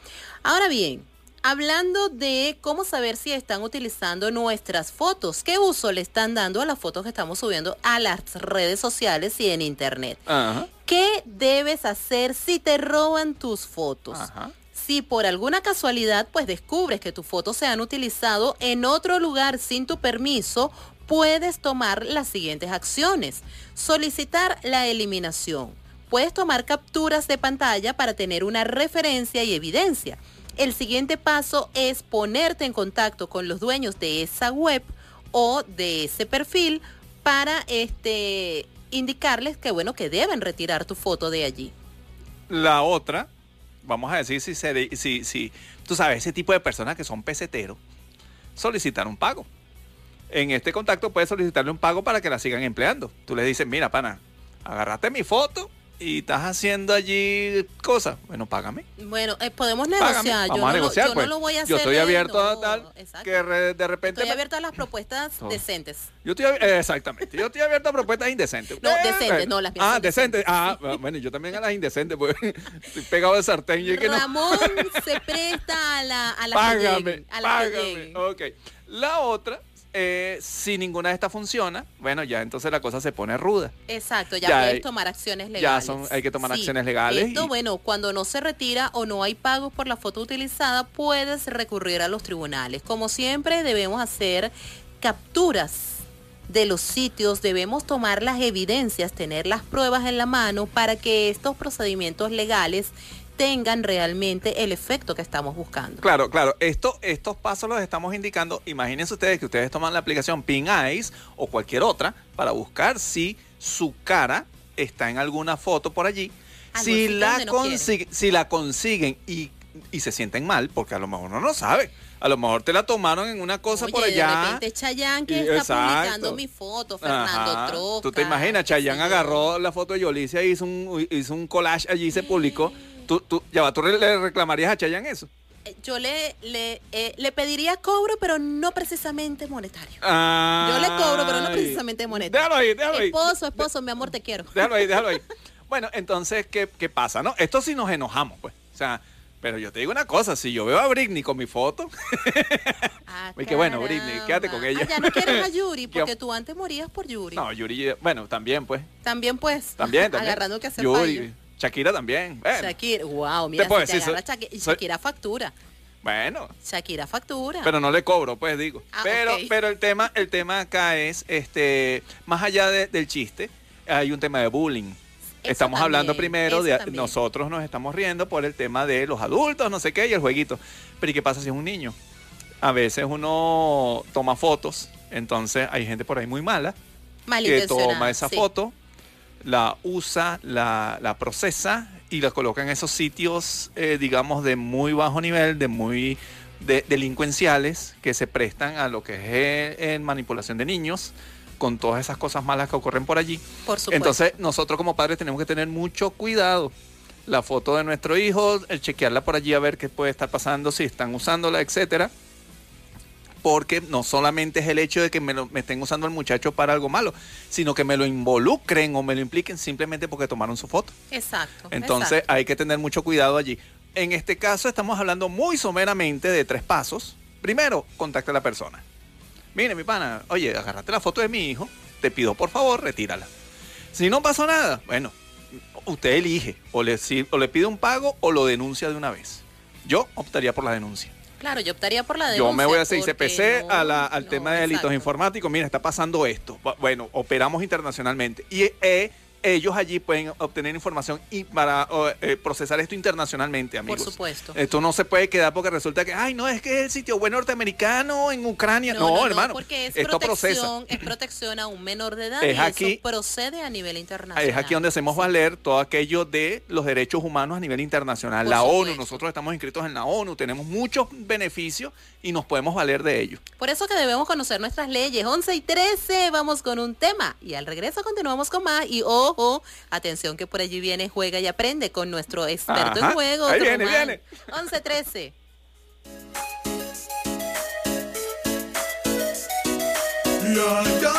[SPEAKER 1] Ahora bien, Hablando de cómo saber si están utilizando nuestras fotos, qué uso le están dando a las fotos que estamos subiendo a las redes sociales y en internet.
[SPEAKER 2] Ajá.
[SPEAKER 1] ¿Qué debes hacer si te roban tus fotos?
[SPEAKER 2] Ajá.
[SPEAKER 1] Si por alguna casualidad pues descubres que tus fotos se han utilizado en otro lugar sin tu permiso, puedes tomar las siguientes acciones. Solicitar la eliminación. Puedes tomar capturas de pantalla para tener una referencia y evidencia. El siguiente paso es ponerte en contacto con los dueños de esa web o de ese perfil para este indicarles que bueno que deben retirar tu foto de allí.
[SPEAKER 2] La otra, vamos a decir si, se si, si tú sabes, ese tipo de personas que son peseteros, solicitar un pago. En este contacto puedes solicitarle un pago para que la sigan empleando. Tú le dices, mira, pana, agarraste mi foto y estás haciendo allí cosas. Bueno, págame.
[SPEAKER 1] Bueno, eh, podemos negociar.
[SPEAKER 2] Vamos
[SPEAKER 1] yo
[SPEAKER 2] a
[SPEAKER 1] no lo-
[SPEAKER 2] negociar,
[SPEAKER 1] yo
[SPEAKER 2] pues.
[SPEAKER 1] no lo voy a hacer.
[SPEAKER 2] Yo estoy abierto a
[SPEAKER 1] no,
[SPEAKER 2] tal que re- de repente...
[SPEAKER 1] Estoy
[SPEAKER 2] me-
[SPEAKER 1] abierto a las propuestas decentes.
[SPEAKER 2] Yo estoy eh, exactamente. Yo estoy abierto a propuestas indecentes.
[SPEAKER 1] No,
[SPEAKER 2] Eh,
[SPEAKER 1] decentes, no, las mías
[SPEAKER 2] Ah, decentes.
[SPEAKER 1] decentes.
[SPEAKER 2] Ah, bueno, yo también a las indecentes, porque estoy pegado de sartén. Y que no.
[SPEAKER 1] Ramón se presta a la a las que
[SPEAKER 2] Págame,
[SPEAKER 1] lleguen, a las que
[SPEAKER 2] págame.
[SPEAKER 1] lleguen.
[SPEAKER 2] Ok. La otra, eh, si ninguna de estas funciona, bueno, ya entonces la cosa se pone ruda.
[SPEAKER 1] Exacto, ya,
[SPEAKER 2] Ya hay-
[SPEAKER 1] tomar acciones
[SPEAKER 2] ya
[SPEAKER 1] legales.
[SPEAKER 2] son- hay que tomar
[SPEAKER 1] Sí.
[SPEAKER 2] acciones legales
[SPEAKER 1] Esto,
[SPEAKER 2] y-
[SPEAKER 1] bueno, cuando no se retira o no hay pagos por la foto utilizada, puedes recurrir a los tribunales. Como siempre, debemos hacer capturas de los sitios, debemos tomar las evidencias, tener las pruebas en la mano para que estos procedimientos legales tengan realmente el efecto que estamos buscando.
[SPEAKER 2] Claro, claro. Esto, estos pasos los estamos indicando. Imagínense ustedes que ustedes toman la aplicación Ping Eyes o cualquier otra para buscar si su cara está en alguna foto por allí. Si la,
[SPEAKER 1] donde no
[SPEAKER 2] consigue- si la consiguen y, y se sienten mal, porque a lo mejor no sabe. A lo mejor te la tomaron en una cosa
[SPEAKER 1] Oye,
[SPEAKER 2] por
[SPEAKER 1] de
[SPEAKER 2] allá.
[SPEAKER 1] repente Chayanne que
[SPEAKER 2] Y-
[SPEAKER 1] está
[SPEAKER 2] exacto.
[SPEAKER 1] publicando mi foto, Fernando
[SPEAKER 2] Ajá.
[SPEAKER 1] Troca.
[SPEAKER 2] Tú te imaginas, Chayanne agarró la foto de Yolicia y hizo un, hizo un collage allí y se publicó. Tú, tú, ya va, ¿tú le reclamarías a Chayanne eso?
[SPEAKER 1] Eh, Yo le, le, eh, le pediría cobro, pero no precisamente monetario.
[SPEAKER 2] Yo
[SPEAKER 1] Yo le cobro, pero no precisamente monetario.
[SPEAKER 2] Déjalo ahí, déjalo ahí.
[SPEAKER 1] Esposo, esposo, mi amor, te quiero.
[SPEAKER 2] Déjalo ahí, déjalo ahí. Bueno, entonces, ¿qué, qué pasa? no Esto sí nos enojamos, pues. O sea, pero yo te digo una cosa, si yo veo a Britney con mi foto,
[SPEAKER 1] Ah,
[SPEAKER 2] Uy, qué bueno, Britney, quédate con ella.
[SPEAKER 1] Ah, ya no quieres a Yuri,
[SPEAKER 2] Que-
[SPEAKER 1] porque tú antes morías por Yuri.
[SPEAKER 2] no, Yuri, bueno, también, pues.
[SPEAKER 1] También, pues,
[SPEAKER 2] También, también.
[SPEAKER 1] agarrando que hacer
[SPEAKER 2] Yuri,
[SPEAKER 1] fallo.
[SPEAKER 2] Shakira también. Bueno,
[SPEAKER 1] Shakira, wow, mira,
[SPEAKER 2] Te
[SPEAKER 1] si te
[SPEAKER 2] decir,
[SPEAKER 1] agarra
[SPEAKER 2] soy-
[SPEAKER 1] Shaki- y
[SPEAKER 2] soy-
[SPEAKER 1] Shakira factura.
[SPEAKER 2] bueno,
[SPEAKER 1] Shakira factura.
[SPEAKER 2] pero no le cobro, pues digo.
[SPEAKER 1] Ah,
[SPEAKER 2] pero, pero el tema, el tema acá es, este, más allá de- del chiste, hay un tema de bullying.
[SPEAKER 1] Eso
[SPEAKER 2] estamos hablando primero de
[SPEAKER 1] también.
[SPEAKER 2] nosotros nos estamos riendo por el tema de los adultos, no sé qué, y el jueguito. Pero ¿y qué pasa si es un niño? A veces uno toma fotos, entonces hay gente por ahí muy mala que toma esa
[SPEAKER 1] sí.
[SPEAKER 2] foto, la usa, la, la procesa y la coloca en esos sitios, eh, digamos, de muy bajo nivel, de muy de- delincuenciales, que se prestan a lo que es eh, en manipulación de niños, con todas esas cosas malas que ocurren por allí.
[SPEAKER 1] Por supuesto.
[SPEAKER 2] Entonces, nosotros como padres tenemos que tener mucho cuidado. La foto de nuestro hijo, el chequearla por allí a ver qué puede estar pasando, si están usándola, etcétera. Porque no solamente es el hecho de que me, lo- me estén usando al muchacho para algo malo, sino que me lo involucren o me lo impliquen simplemente porque tomaron su foto.
[SPEAKER 1] Exacto.
[SPEAKER 2] Entonces
[SPEAKER 1] exacto.
[SPEAKER 2] hay que tener mucho cuidado allí. En este caso estamos hablando muy someramente de tres pasos. Primero, contacta a la persona. Mire, mi pana, oye, agarrate la foto de mi hijo, te pido por favor, retírala. Si no pasó nada, bueno, usted elige, o le, si- o le pide un pago o lo denuncia de una vez. Yo optaría por la denuncia.
[SPEAKER 1] Claro, yo optaría por la
[SPEAKER 2] Yo
[SPEAKER 1] denuncia.
[SPEAKER 2] me voy a hacer ICPC
[SPEAKER 1] no,
[SPEAKER 2] a la- al
[SPEAKER 1] no,
[SPEAKER 2] tema de delitos
[SPEAKER 1] exacto.
[SPEAKER 2] informáticos. Mira, está pasando esto. Bu- Bueno, operamos internacionalmente. Y eh, ellos allí pueden obtener información y para eh, procesar esto internacionalmente, amigos.
[SPEAKER 1] supuesto.
[SPEAKER 2] Esto no se puede quedar porque resulta que, ay, no, es que es el sitio web norteamericano en Ucrania. No, hermano.
[SPEAKER 1] porque es
[SPEAKER 2] esto procesa.
[SPEAKER 1] protección, es protección a un menor de edad
[SPEAKER 2] Es
[SPEAKER 1] y
[SPEAKER 2] aquí-
[SPEAKER 1] eso procede a nivel internacional.
[SPEAKER 2] Es aquí donde hacemos valer todo aquello de los derechos humanos a nivel internacional.
[SPEAKER 1] Por
[SPEAKER 2] la ONU,
[SPEAKER 1] supuesto.
[SPEAKER 2] nosotros estamos inscritos en la ONU, tenemos muchos beneficios y nos podemos valer de ello.
[SPEAKER 1] Por eso que debemos conocer nuestras leyes. 11 y 13, vamos con un tema. Y al regreso continuamos con más. Y ojo, atención que por allí viene, juega y aprende con nuestro experto
[SPEAKER 2] Ajá,
[SPEAKER 1] en juegos.
[SPEAKER 2] ahí viene, viene.
[SPEAKER 1] 11, 13.
[SPEAKER 6] Ya, ya,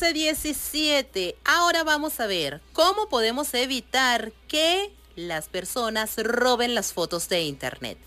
[SPEAKER 1] 11.17. Ahora vamos a ver cómo podemos evitar que las personas roben las fotos de internet.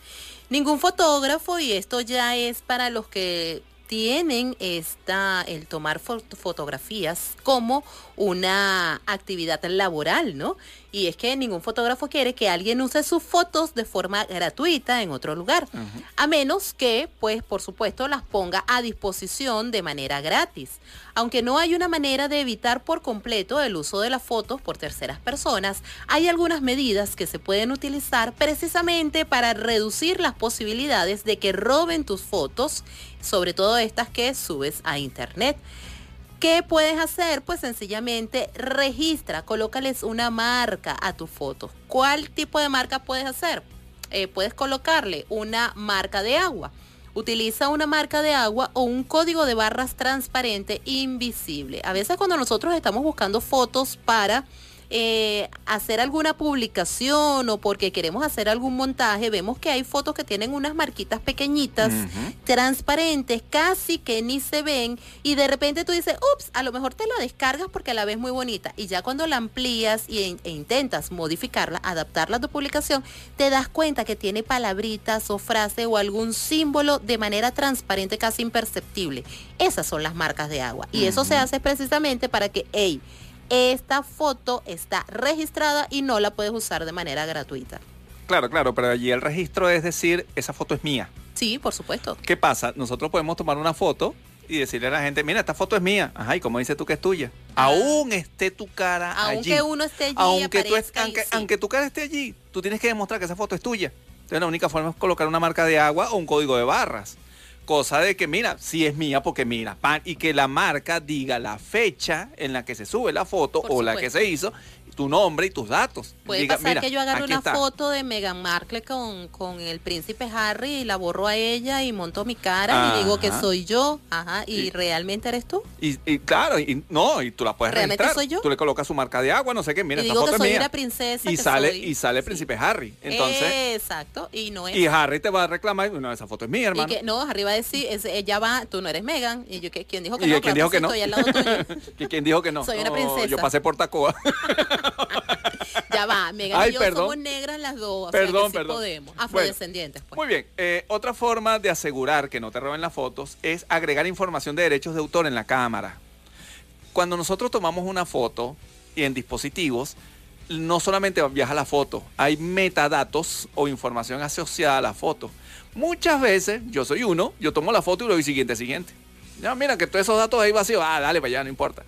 [SPEAKER 1] Ningún fotógrafo, y esto ya es para los que tienen esta, el tomar fot- fotografías como una actividad laboral, ¿no? Y es que ningún fotógrafo quiere que alguien use sus fotos de forma gratuita en otro lugar, a menos que, pues, por supuesto, las ponga a disposición de manera gratis. Aunque no hay una manera de evitar por completo el uso de las fotos por terceras personas, hay algunas medidas que se pueden utilizar precisamente para reducir las posibilidades de que roben tus fotos, sobre todo estas que subes a internet. ¿Qué puedes hacer? Pues sencillamente registra, colócales una marca a tu foto. ¿Cuál tipo de marca puedes hacer? Eh, puedes colocarle una marca de agua. Utiliza una marca de agua o un código de barras transparente invisible. A veces cuando nosotros estamos buscando fotos para eh, hacer alguna publicación o porque queremos hacer algún montaje, vemos que hay fotos que tienen unas marquitas pequeñitas, transparentes, casi que ni se ven, y de repente tú dices, ups, a lo mejor te la descargas porque la ves muy bonita, y ya cuando la amplías y, e, e intentas modificarla, adaptarla a tu publicación, te das cuenta que tiene palabritas o frase o algún símbolo de manera transparente, casi imperceptible. Esas son las marcas de agua, y eso se hace precisamente para que, hey, esta foto está registrada y no la puedes usar de manera gratuita.
[SPEAKER 2] Claro, claro, pero allí el registro es decir, esa foto es mía.
[SPEAKER 1] Sí, por supuesto.
[SPEAKER 2] ¿Qué pasa? Nosotros podemos tomar una foto y decirle a la gente, mira, esta foto es mía. Ajá, ¿y cómo dices tú que es tuya? Aún esté tu cara allí.
[SPEAKER 1] Aunque uno esté allí,
[SPEAKER 2] aunque, tú es- aunque,
[SPEAKER 1] sí.
[SPEAKER 2] aunque tu cara esté allí, tú tienes que demostrar que esa foto es tuya. Entonces la única forma es colocar una marca de agua o un código de barras. Cosa de que, mira, sí es mía porque mira, pan, y que la marca diga la fecha en la que se sube la foto
[SPEAKER 1] Por
[SPEAKER 2] o la que se hizo, tu nombre y tus datos.
[SPEAKER 1] Puede
[SPEAKER 2] Diga,
[SPEAKER 1] pasar
[SPEAKER 2] mira,
[SPEAKER 1] que yo agarre una
[SPEAKER 2] está.
[SPEAKER 1] foto de Meghan Markle con, con el príncipe Harry y la borro a ella y monto mi cara y digo que soy yo. Ajá. ¿Y
[SPEAKER 2] Y-
[SPEAKER 1] realmente eres tú?
[SPEAKER 2] Y, y claro, y no, y tú la puedes
[SPEAKER 1] ¿Realmente
[SPEAKER 2] registrar.
[SPEAKER 1] soy yo?
[SPEAKER 2] Tú le colocas su marca de agua, no sé qué, mira,
[SPEAKER 1] y
[SPEAKER 2] esta
[SPEAKER 1] digo
[SPEAKER 2] foto
[SPEAKER 1] que
[SPEAKER 2] es
[SPEAKER 1] soy
[SPEAKER 2] mía.
[SPEAKER 1] una princesa.
[SPEAKER 2] y
[SPEAKER 1] que
[SPEAKER 2] sale
[SPEAKER 1] soy-
[SPEAKER 2] y sale el
[SPEAKER 1] sí.
[SPEAKER 2] príncipe Harry. Entonces,
[SPEAKER 1] Exacto. Y no es.
[SPEAKER 2] y Harry te va a reclamar, no, esa foto es mía,
[SPEAKER 1] y
[SPEAKER 2] hermano.
[SPEAKER 1] que no, Harry va a decir, es- ella va, tú no eres Megan. Y yo, ¿qué- ¿quién dijo que
[SPEAKER 2] ¿Y
[SPEAKER 1] no?
[SPEAKER 2] quién
[SPEAKER 1] Claro
[SPEAKER 2] dijo que no?
[SPEAKER 1] Estoy al lado tuyo.
[SPEAKER 2] ¿Y quién dijo que no?
[SPEAKER 1] Soy una princesa.
[SPEAKER 2] Yo pasé por Tacoa.
[SPEAKER 1] Ya va, Megan
[SPEAKER 2] Ay,
[SPEAKER 1] y yo
[SPEAKER 2] perdón.
[SPEAKER 1] somos negras las dos. O sea
[SPEAKER 2] Perdón,
[SPEAKER 1] sí
[SPEAKER 2] perdón.
[SPEAKER 1] podemos.
[SPEAKER 2] Bueno,
[SPEAKER 1] Afrodescendientes, pues.
[SPEAKER 2] Muy bien. eh, otra forma de asegurar que no te roben las fotos es agregar información de derechos de autor en la cámara. Cuando nosotros tomamos una foto y en dispositivos, no solamente viaja la foto, hay metadatos o información asociada a la foto. Muchas veces, yo soy uno, yo tomo la foto y lo doy siguiente, siguiente. Ya, mira que todos esos datos ahí vacíos, ah, dale para allá, no importa.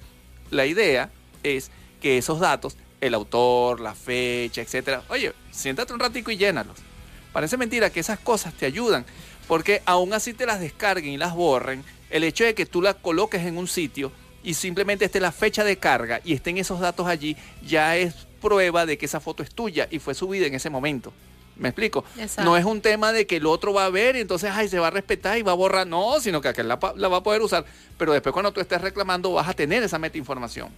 [SPEAKER 2] La idea es que esos datos, el autor, la fecha, etcétera, oye, siéntate un ratico y llénalos. Parece mentira que esas cosas te ayudan, porque aún así te las descarguen y las borren, el hecho de que tú las coloques en un sitio y simplemente esté la fecha de carga y estén esos datos allí, ya es prueba de que esa foto es tuya y fue subida en ese momento. ¿Me explico?
[SPEAKER 1] Exacto.
[SPEAKER 2] No es un tema de que el otro va a ver y entonces ay, se va a respetar y va a borrar. No, sino que aquel la, va a poder usar. Pero después cuando tú estés reclamando vas a tener esa metainformación.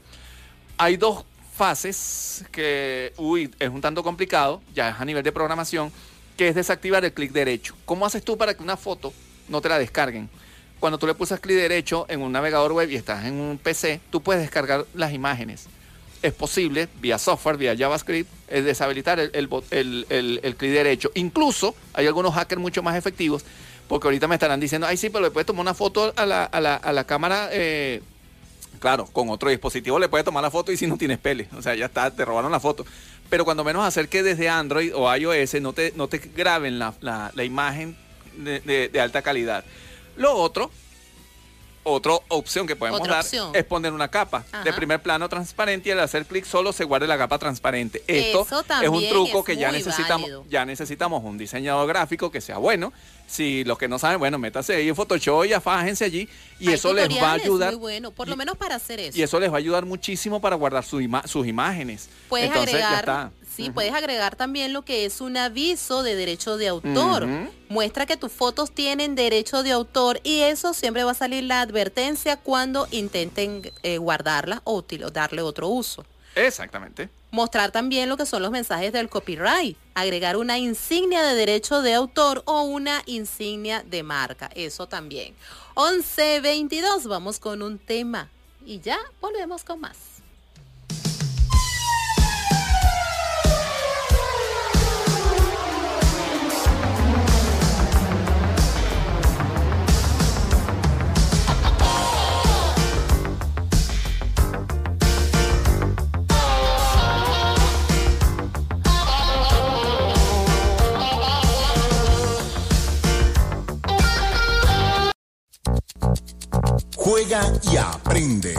[SPEAKER 2] Hay dos fases que, uy, es un tanto complicado, ya es a nivel de programación, que es desactivar el clic derecho. ¿Cómo haces tú para que una foto no te la descarguen? Cuando tú le pulsas clic derecho en un navegador web y estás en un PC, tú puedes descargar las imágenes. Es posible, vía software, vía JavaScript, eh, deshabilitar el, clic derecho. Incluso hay algunos hackers mucho más efectivos, porque ahorita me estarán diciendo, ay sí, pero le puedes tomar una foto a la, a la- a la cámara eh, Claro, con otro dispositivo le puedes tomar la foto y si no tienes pele. O sea, ya está, te robaron la foto. Pero cuando menos hacer que desde Android o iOS no te, no te graben la, la- la imagen de, de- de alta calidad. Lo otro, otra opción que podemos dar
[SPEAKER 1] opción.
[SPEAKER 2] es poner una capa de primer plano transparente y al hacer clic solo se guarde la capa transparente. Esto es un truco
[SPEAKER 1] es
[SPEAKER 2] que ya necesitamos,
[SPEAKER 1] válido.
[SPEAKER 2] ya necesitamos un diseñador gráfico que sea bueno. Si los que no saben, bueno, métase ahí en Photoshop y afájense allí y
[SPEAKER 1] Hay
[SPEAKER 2] eso les va a ayudar.
[SPEAKER 1] Muy bueno, por lo menos para hacer eso.
[SPEAKER 2] Y eso les va a ayudar muchísimo para guardar su ima- sus imágenes.
[SPEAKER 1] Puedes
[SPEAKER 2] Entonces, ya
[SPEAKER 1] agregar,
[SPEAKER 2] está.
[SPEAKER 1] sí, puedes agregar también lo que es un aviso de derecho de autor. Muestra que tus fotos tienen derecho de autor y eso siempre va a salir la advertencia cuando intenten eh, guardarlas o darle otro uso.
[SPEAKER 2] Exactamente.
[SPEAKER 1] Mostrar también lo que son los mensajes del copyright. Agregar una insignia de derecho de autor o una insignia de marca. Eso también. 11.22. Vamos con un tema. y ya volvemos con más.
[SPEAKER 5] Juega y aprende.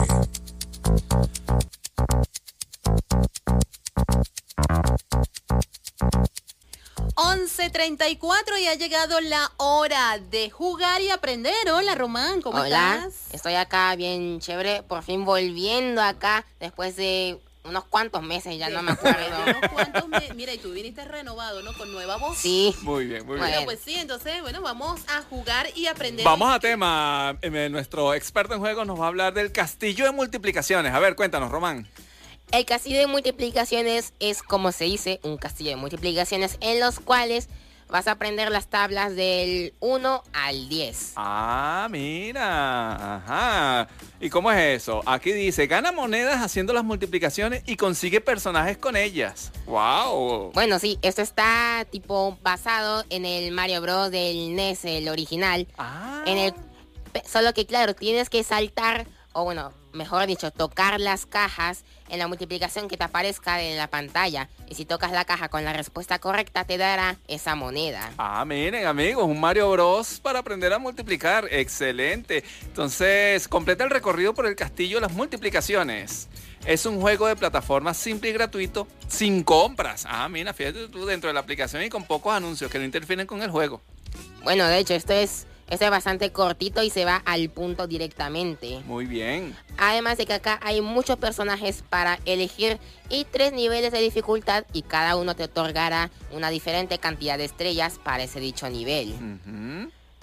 [SPEAKER 1] cuatro y ha llegado la hora de jugar y aprender. Hola Román, ¿cómo
[SPEAKER 3] Hola,
[SPEAKER 1] estás?
[SPEAKER 3] estoy acá bien chévere, por fin volviendo acá después de unos cuantos meses, ya no me acuerdo.
[SPEAKER 1] Unos cuantos me- Mira, y tú viniste renovado, ¿no? Con nueva voz.
[SPEAKER 3] Sí,
[SPEAKER 2] Muy bien, muy bien.
[SPEAKER 1] Bueno,
[SPEAKER 3] Bueno.
[SPEAKER 1] pues sí, entonces, bueno, vamos a jugar y aprender.
[SPEAKER 2] Vamos a tema. Eh, Nuestro experto en juegos nos va a hablar del castillo de multiplicaciones. A ver, cuéntanos, Román.
[SPEAKER 3] el castillo de multiplicaciones es como se dice, un castillo de multiplicaciones en los cuales vas a aprender las tablas del 1 al 10.
[SPEAKER 2] Ah, mira. Ajá. ¿Y cómo es eso? Aquí dice, gana monedas haciendo las multiplicaciones y consigue personajes con ellas. ¡Wow!
[SPEAKER 3] Bueno, sí, esto está tipo basado en el Mario Bros. del NES, el original.
[SPEAKER 2] Ah.
[SPEAKER 3] En el, solo que claro, tienes que saltar, o bueno, mejor dicho, tocar las cajas en la multiplicación que te aparezca en la pantalla. Y si tocas la caja con la respuesta correcta, te dará esa moneda.
[SPEAKER 2] Ah, miren amigos, un Mario Bros para aprender a multiplicar. Excelente. Entonces, completa el recorrido por el castillo de las multiplicaciones. Es un juego de plataforma simple y gratuito, sin compras. Ah, mira, fíjate tú dentro de la aplicación y con pocos anuncios que no interfieren con el juego.
[SPEAKER 3] Bueno, de hecho, esto es, esto es bastante cortito y se va al punto directamente.
[SPEAKER 2] Muy bien.
[SPEAKER 3] Además de que acá hay muchos personajes para elegir y tres niveles de dificultad y cada uno te otorgará una diferente cantidad de estrellas para ese dicho nivel.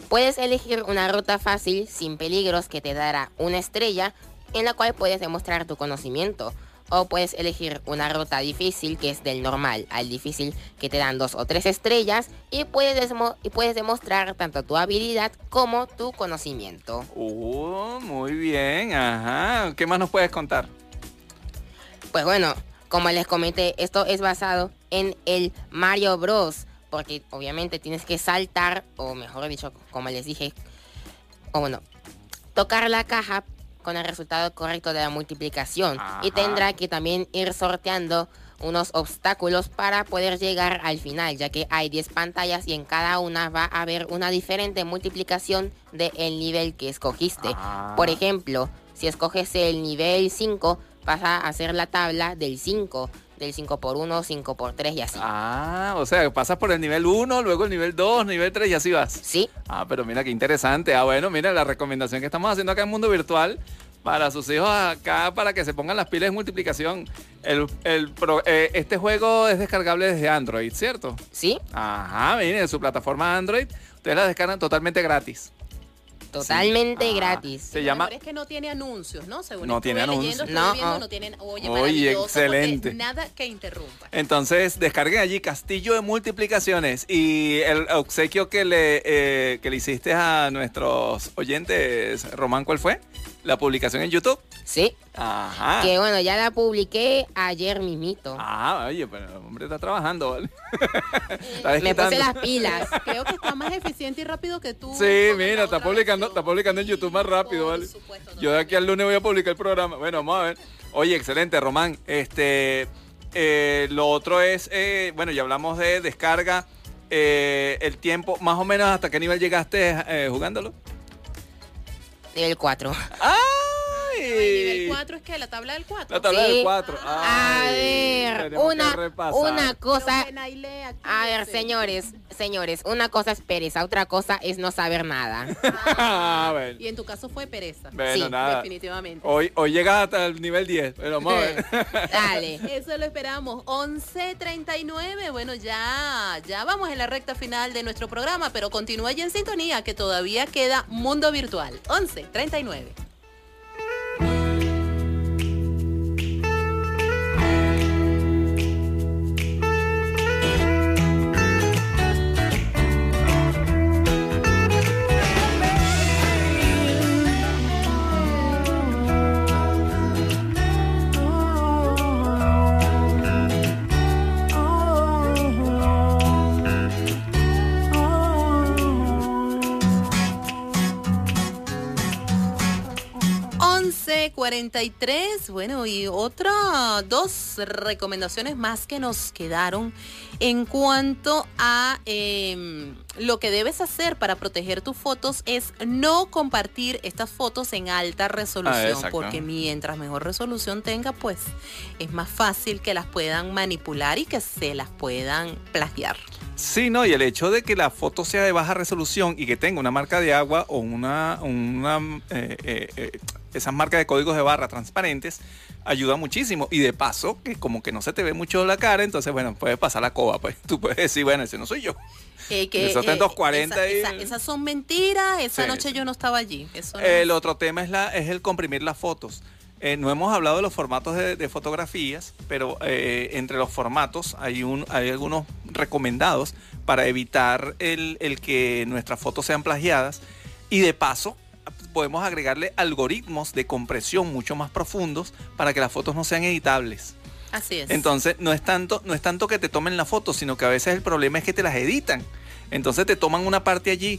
[SPEAKER 3] Puedes elegir una ruta fácil sin peligros que te dará una estrella en la cual puedes demostrar tu conocimiento. O puedes elegir una ruta difícil que es del normal al difícil que te dan dos o tres estrellas y puedes, y puedes demostrar tanto tu habilidad como tu conocimiento.
[SPEAKER 2] Uh, muy bien. Ajá. ¿Qué más nos puedes contar?
[SPEAKER 3] Pues bueno, como les comenté, esto es basado en el Mario Bros. Porque obviamente tienes que saltar, o mejor dicho, como les dije, o bueno, tocar la caja con el resultado correcto de la multiplicación. Y tendrá que también ir sorteando unos obstáculos para poder llegar al final, ya que hay 10 pantallas y en cada una va a haber una diferente multiplicación del nivel que escogiste.
[SPEAKER 2] Ah.
[SPEAKER 3] Por ejemplo, si escoges el nivel 5, vas a hacer la tabla del 5, del 5 por 1, 5 por 3 y así.
[SPEAKER 2] Ah, o sea, pasas por el nivel 1, luego el nivel 2, nivel 3 y así vas.
[SPEAKER 3] Sí,
[SPEAKER 2] Ah, pero mira qué interesante. Ah, bueno, mira la recomendación que estamos haciendo acá en Mundo Virtual para sus hijos acá para que se pongan las pilas de multiplicación. El, el pro- eh, este juego es descargable desde Android, ¿cierto?
[SPEAKER 3] sí,
[SPEAKER 2] Ajá, miren, en su plataforma Android, ustedes la descargan totalmente gratis.
[SPEAKER 3] Totalmente
[SPEAKER 2] Ah,
[SPEAKER 3] gratis.
[SPEAKER 2] Se
[SPEAKER 1] Lo
[SPEAKER 2] llama...
[SPEAKER 1] es que no tiene anuncios, ¿no? Según
[SPEAKER 2] No tiene
[SPEAKER 1] leyendo,
[SPEAKER 2] anuncios.
[SPEAKER 3] No,
[SPEAKER 1] viendo,
[SPEAKER 3] ah.
[SPEAKER 1] no tienen, oye,
[SPEAKER 2] Oye, excelente.
[SPEAKER 1] Nada que interrumpa.
[SPEAKER 2] Entonces, descarguen allí Castillo de Multiplicaciones y el obsequio que le, eh, que le hiciste a nuestros oyentes, Román, ¿cuál fue? La publicación en YouTube.
[SPEAKER 3] Sí,
[SPEAKER 2] Ajá.
[SPEAKER 3] que bueno, ya la publiqué ayer mismito.
[SPEAKER 2] Ah, oye, pero el hombre está trabajando, ¿vale? Está
[SPEAKER 3] Me puse las pilas.
[SPEAKER 1] Creo que está más eficiente y rápido que tú.
[SPEAKER 2] Sí, mira, está publicando, está publicando en YouTube más rápido,
[SPEAKER 1] Por
[SPEAKER 2] ¿vale?
[SPEAKER 1] supuesto,
[SPEAKER 2] Yo de aquí al lunes voy a publicar el programa. Bueno, vamos a ver. Oye, excelente, Román. Este, eh, lo otro es, eh, bueno, ya hablamos de descarga. eh, el tiempo, más o menos, ¿hasta qué nivel llegaste eh, jugándolo?
[SPEAKER 3] Nivel 4.
[SPEAKER 1] El nivel
[SPEAKER 2] ¡Ay!
[SPEAKER 1] 4 es que la tabla del 4.
[SPEAKER 2] La tabla
[SPEAKER 3] Sí.
[SPEAKER 2] del 4.
[SPEAKER 3] A ver, una, una cosa. A ver, señores, señores, una cosa es pereza, otra cosa es no saber nada.
[SPEAKER 2] Ah, bueno.
[SPEAKER 1] Y en tu caso fue pereza.
[SPEAKER 2] Bueno,
[SPEAKER 3] Sí,
[SPEAKER 2] nada.
[SPEAKER 1] Definitivamente.
[SPEAKER 2] Hoy, hoy llegas hasta el nivel 10. Pero vamos a ver.
[SPEAKER 3] Dale.
[SPEAKER 1] Eso lo esperamos. 11.39. Bueno, ya, ya vamos en la recta final de nuestro programa, pero continúa allí en sintonía que todavía queda Mundo Virtual. 11.39. 9.43. Bueno, y otra, dos recomendaciones más que nos quedaron en cuanto a em, lo que debes hacer para proteger tus fotos es no compartir estas fotos en alta resolución,
[SPEAKER 2] exacto.
[SPEAKER 1] porque mientras mejor resolución tenga, pues es más fácil que las puedan manipular y que se las puedan plagiar.
[SPEAKER 2] Sí, no, y el hecho de que la foto sea de baja resolución y que tenga una marca de agua o una, una eh, eh, eh, esas marcas de códigos de barra transparentes ayuda muchísimo. Y de paso, que como que no se te ve mucho la cara, entonces, bueno, puedes pasar la coba, pues tú puedes decir, bueno, ese no soy yo.
[SPEAKER 1] Eh, que,
[SPEAKER 2] Eso está en 240 y-
[SPEAKER 1] esa- esa- esas son mentiras, esa
[SPEAKER 2] Sí,
[SPEAKER 1] noche
[SPEAKER 2] sí.
[SPEAKER 1] yo no estaba allí. Eso no
[SPEAKER 2] El
[SPEAKER 1] es-
[SPEAKER 2] otro tema es, la, es el comprimir las fotos. Eh, no hemos hablado de los formatos de, de fotografías, pero eh, entre los formatos hay, un, hay algunos recomendados para evitar el, el que nuestras fotos sean plagiadas. Y de paso, podemos agregarle algoritmos de compresión mucho más profundos para que las fotos no sean editables.
[SPEAKER 1] Así es.
[SPEAKER 2] Entonces, no es tanto, no es tanto que te tomen la foto, sino que a veces el problema es que te las editan. Entonces te toman una parte allí.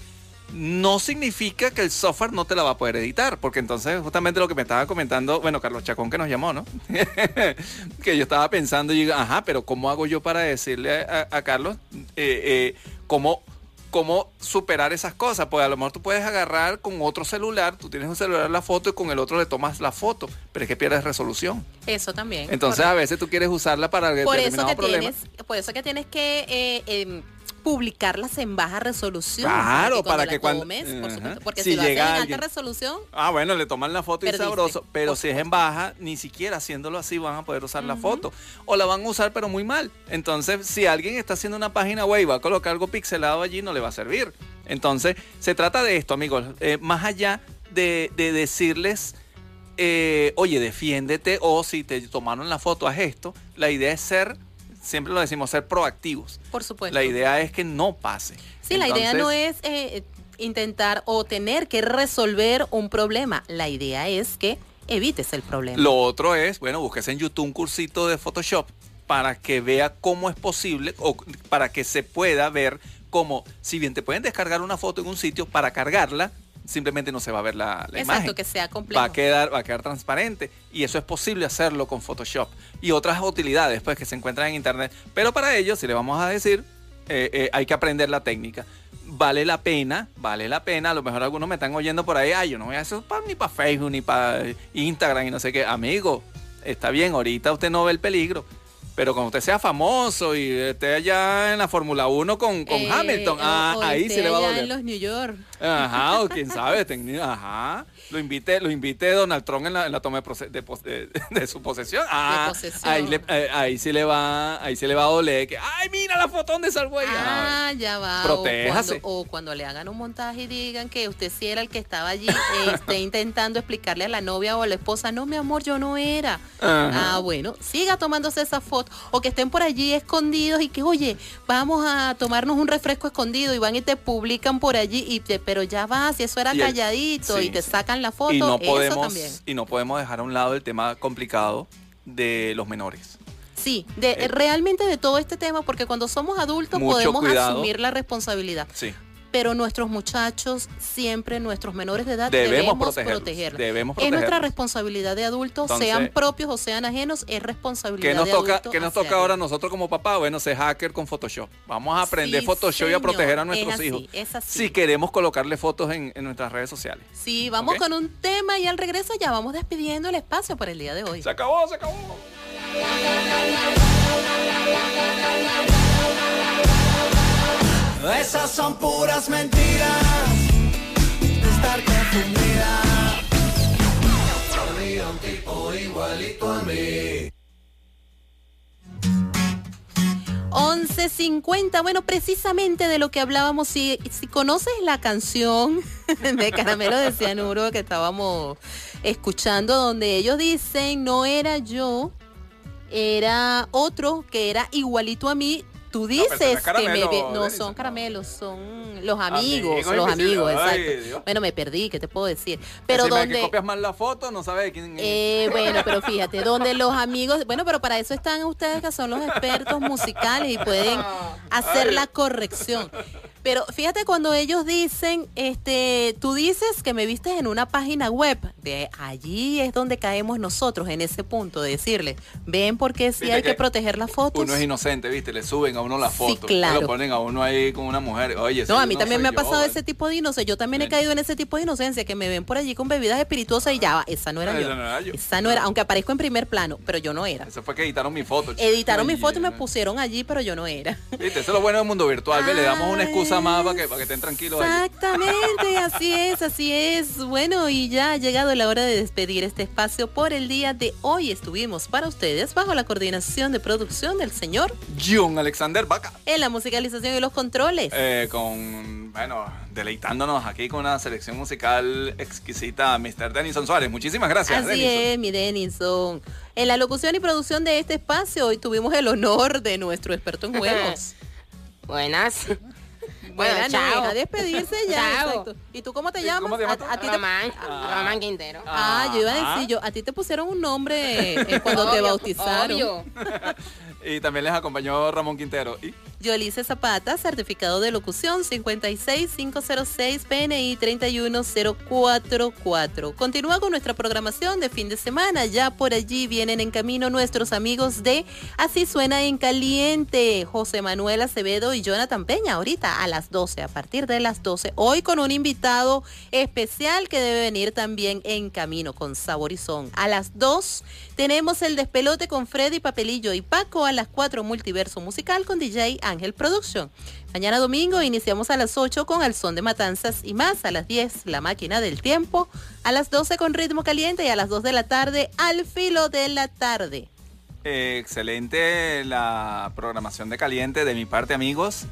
[SPEAKER 2] No significa que el software no te la va a poder editar, porque entonces justamente lo que me estaba comentando, bueno, Carlos Chacón que nos llamó, ¿no? que yo estaba pensando y digo, ajá, pero ¿cómo hago yo para decirle a, a Carlos eh, eh, cómo, cómo superar esas cosas? Pues a lo mejor tú puedes agarrar con otro celular, tú tienes un celular la foto y con el otro le tomas la foto, pero es que pierdes resolución.
[SPEAKER 1] Eso también.
[SPEAKER 2] Entonces
[SPEAKER 1] correcto.
[SPEAKER 2] a veces tú quieres usarla para
[SPEAKER 1] por eso
[SPEAKER 2] determinado
[SPEAKER 1] que
[SPEAKER 2] problema.
[SPEAKER 1] tienes, por eso que tienes que eh, em, publicarlas en baja resolución.
[SPEAKER 2] Claro, para que cuando-
[SPEAKER 1] tomes, por supuesto, porque
[SPEAKER 2] Si
[SPEAKER 1] si, lo en
[SPEAKER 2] llega
[SPEAKER 1] alta
[SPEAKER 2] alguien-
[SPEAKER 1] resolución,
[SPEAKER 2] Ah, bueno, le toman la foto y
[SPEAKER 1] Perdiste,
[SPEAKER 2] sabroso, pero si es en baja, ni siquiera haciéndolo así van a poder usar la foto. O la van a usar pero muy mal. Entonces, si alguien está haciendo una página web y va a colocar algo pixelado allí, no le va a servir. Entonces, se trata de esto, amigos. Eh, más allá de, de decirles, eh, oye, defiéndete o si te tomaron la foto, haz esto. La idea es ser, siempre lo decimos, ser proactivos.
[SPEAKER 1] por supuesto.
[SPEAKER 2] La idea es que no pase.
[SPEAKER 1] Sí, la idea no es eh, intentar o tener que resolver un problema. La idea es que evites el problema.
[SPEAKER 2] Lo otro es, bueno, búsquese en YouTube un cursito de Photoshop para que vea cómo es posible o para que se pueda ver cómo, si bien te pueden descargar una foto en un sitio, para cargarla, simplemente no se va a ver la, la
[SPEAKER 1] Exacto,
[SPEAKER 2] imagen.
[SPEAKER 1] que sea complejo.
[SPEAKER 2] Va a, quedar, va a quedar transparente y eso es posible hacerlo con Photoshop y otras utilidades pues, que se encuentran en internet. Pero para ello, si le vamos a decir, eh, eh, hay que aprender la técnica. Vale la pena, vale la pena. A lo mejor algunos me están oyendo por ahí, ay, yo no voy a hacer pa- ni para Facebook, ni para Instagram y no sé qué. Amigo, está bien, ahorita usted no ve el peligro. Pero cuando usted sea famoso y esté allá en la Fórmula 1 con, con
[SPEAKER 1] Eh,
[SPEAKER 2] Hamilton, ah, ahí sí le va a doler.
[SPEAKER 1] en los New York.
[SPEAKER 2] Ajá, o quién sabe, ajá. Lo invite, lo invite Donald Trump en la, en la toma de, de de- de su posesión. Ah,
[SPEAKER 1] posesión.
[SPEAKER 2] Ahí, le- eh, ahí sí le va, ahí sí le va a doler que, ay, mira la foto donde salgo ahí.
[SPEAKER 1] Ah, ya va. O
[SPEAKER 2] Protéjase.
[SPEAKER 1] cuando, o cuando le hagan un montaje y digan que usted sí era el que estaba allí, eh, esté intentando explicarle a la novia o a la esposa, no, mi amor, yo no era.
[SPEAKER 2] Ajá.
[SPEAKER 1] Ah, bueno, siga tomándose esa foto. O que estén por allí escondidos y que, oye, vamos a tomarnos un refresco escondido y van y te publican por allí, y te, pero ya va, si eso era
[SPEAKER 2] Y el-
[SPEAKER 1] calladito
[SPEAKER 2] sí,
[SPEAKER 1] y te sacan la foto,
[SPEAKER 2] y no
[SPEAKER 1] eso
[SPEAKER 2] podemos
[SPEAKER 1] también.
[SPEAKER 2] y no podemos dejar a un lado el tema complicado de los menores.
[SPEAKER 1] Sí, de,
[SPEAKER 2] Eh,
[SPEAKER 1] realmente de todo este tema, porque cuando somos adultos podemos
[SPEAKER 2] cuidado.
[SPEAKER 1] asumir la responsabilidad.
[SPEAKER 2] Sí.
[SPEAKER 1] Pero nuestros muchachos, siempre nuestros menores de edad,
[SPEAKER 2] Debemos
[SPEAKER 1] debemos,
[SPEAKER 2] protegerlos,
[SPEAKER 1] protegerlos.
[SPEAKER 2] debemos
[SPEAKER 1] Es nuestra responsabilidad de adultos,
[SPEAKER 2] Entonces,
[SPEAKER 1] sean propios o sean ajenos, es responsabilidad
[SPEAKER 2] ¿Qué nos
[SPEAKER 1] de
[SPEAKER 2] toca,
[SPEAKER 1] adultos
[SPEAKER 2] ¿qué nos toca ahora nosotros como papá? Bueno, ser hacker con Photoshop. Vamos a aprender
[SPEAKER 1] Sí,
[SPEAKER 2] Photoshop y a proteger a
[SPEAKER 1] es
[SPEAKER 2] nuestros
[SPEAKER 1] así,
[SPEAKER 2] hijos.
[SPEAKER 1] es así.
[SPEAKER 2] Si queremos colocarle fotos en, en nuestras redes sociales.
[SPEAKER 1] Sí, vamos con un tema y al regreso ya vamos despidiendo el espacio por el día de hoy.
[SPEAKER 2] Se acabó, se acabó.
[SPEAKER 4] Esas son puras mentiras de estar confundida. Había un tipo igualito a mí.
[SPEAKER 1] 11.50, bueno, precisamente de lo que hablábamos, si, si conoces la canción de Caramelo de Cianuro que estábamos escuchando, donde ellos dicen, no era yo, era otro que era igualito a mí. Tú dices
[SPEAKER 2] no
[SPEAKER 1] que me... vi- No son caramelos, son los amigos,
[SPEAKER 2] Amigos,
[SPEAKER 1] los amigos,
[SPEAKER 2] Ay,
[SPEAKER 1] exacto.
[SPEAKER 2] Dios.
[SPEAKER 1] Bueno, me perdí, ¿qué te puedo decir? Pero donde...
[SPEAKER 2] que copias mal la foto, no sabes quién es.
[SPEAKER 1] Eh, bueno, pero fíjate, donde los amigos, bueno, pero para eso están ustedes que son los expertos musicales y pueden hacer la corrección. Pero fíjate cuando ellos dicen, este, tú dices que me vistes en una página web, de allí es donde caemos nosotros en ese punto de decirle, ven porque sí
[SPEAKER 2] Viste
[SPEAKER 1] hay que,
[SPEAKER 2] que
[SPEAKER 1] proteger las fotos.
[SPEAKER 2] Uno es inocente, ¿viste? Le suben a uno las
[SPEAKER 1] Sí,
[SPEAKER 2] fotos.
[SPEAKER 1] claro.
[SPEAKER 2] Lo ponen a uno ahí con una mujer. Oye,
[SPEAKER 1] No,
[SPEAKER 2] sí,
[SPEAKER 1] a mí también me ha pasado ese tipo de inocencia. Yo también he
[SPEAKER 2] Sí.
[SPEAKER 1] caído en ese tipo de inocencia, que me ven por allí con bebidas espirituosas y ya, va, esa no era
[SPEAKER 2] Esa
[SPEAKER 1] yo.
[SPEAKER 2] no era yo.
[SPEAKER 1] Esa no era, aunque aparezco en primer plano, pero yo no era.
[SPEAKER 2] Eso fue que editaron mi foto.
[SPEAKER 1] Editaron mi foto y me pusieron allí, pero yo no era.
[SPEAKER 2] Viste, eso es lo bueno del mundo virtual. ve, Le damos una excusa más para que, para que estén tranquilos ahí.
[SPEAKER 1] Exactamente, así es, así es. Bueno, y ya ha llegado la hora de despedir este espacio por el día de hoy. Estuvimos para ustedes bajo la coordinación de producción del señor
[SPEAKER 2] John Alexander Vaca.
[SPEAKER 1] en la musicalización y los controles.
[SPEAKER 2] Eh, con, bueno, deleitándonos aquí con una selección musical exquisita, Mr. Denison Suárez. Muchísimas gracias,
[SPEAKER 1] Así
[SPEAKER 2] Denison.
[SPEAKER 1] es, mi Denison. En la locución y producción de este espacio hoy tuvimos el honor de nuestro experto en juegos.
[SPEAKER 3] Buenas.
[SPEAKER 1] Bueno,
[SPEAKER 3] Bueno,
[SPEAKER 1] no,
[SPEAKER 3] chao.
[SPEAKER 1] a despedirse ya. Exacto. ¿Y tú cómo te
[SPEAKER 2] Sí,
[SPEAKER 1] llamas?
[SPEAKER 2] ¿cómo te llamas
[SPEAKER 1] A- a ti te-
[SPEAKER 3] Román.
[SPEAKER 2] Ah.
[SPEAKER 3] Román Quintero.
[SPEAKER 1] Ah, yo iba a
[SPEAKER 2] Ah.
[SPEAKER 1] decir, yo, a ti te pusieron un nombre eh, cuando te
[SPEAKER 3] Obvio,
[SPEAKER 1] bautizaron.
[SPEAKER 3] obvio.
[SPEAKER 2] Y también les acompañó Ramón Quintero. Y
[SPEAKER 1] Yolice Zapata, certificado de locución 56506 PNI 31044. Continúa con nuestra programación de fin de semana. Ya por allí vienen en camino nuestros amigos de Así Suena en Caliente, José Manuel Acevedo y Jonathan Peña, ahorita a las 12, a partir de las 12. Hoy con un invitado especial que debe venir también en camino con Saborizón. A las 2 tenemos el despelote con Freddy Papelillo y Paco las 4 Multiverso Musical con DJ Ángel Production. Mañana domingo iniciamos a las 8 con Al Son de Matanzas y más. A las 10 La Máquina del Tiempo. A las 12 con Ritmo Caliente y a las 2 de la tarde Al Filo de la Tarde.
[SPEAKER 2] excelente la programación de Caliente de mi parte, amigos.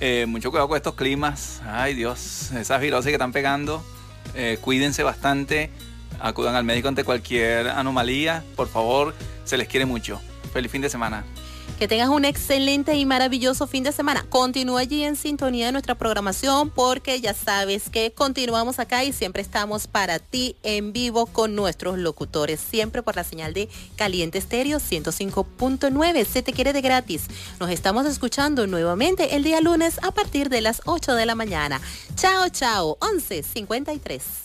[SPEAKER 2] Eh, mucho cuidado con estos climas. Ay, Dios, esas viroses que están pegando. Eh, cuídense bastante. Acudan al médico ante cualquier anomalía. Por favor, se les quiere mucho. Feliz fin de semana.
[SPEAKER 1] Que tengas un excelente y maravilloso fin de semana. Continúa allí en sintonía de nuestra programación porque ya sabes que continuamos acá y siempre estamos para ti en vivo con nuestros locutores, siempre por la señal de Caliente Estéreo 105.9. Se te quiere de gratis. Nos estamos escuchando nuevamente el día lunes a partir de las 8 de la mañana. Chao, chao. 11.53.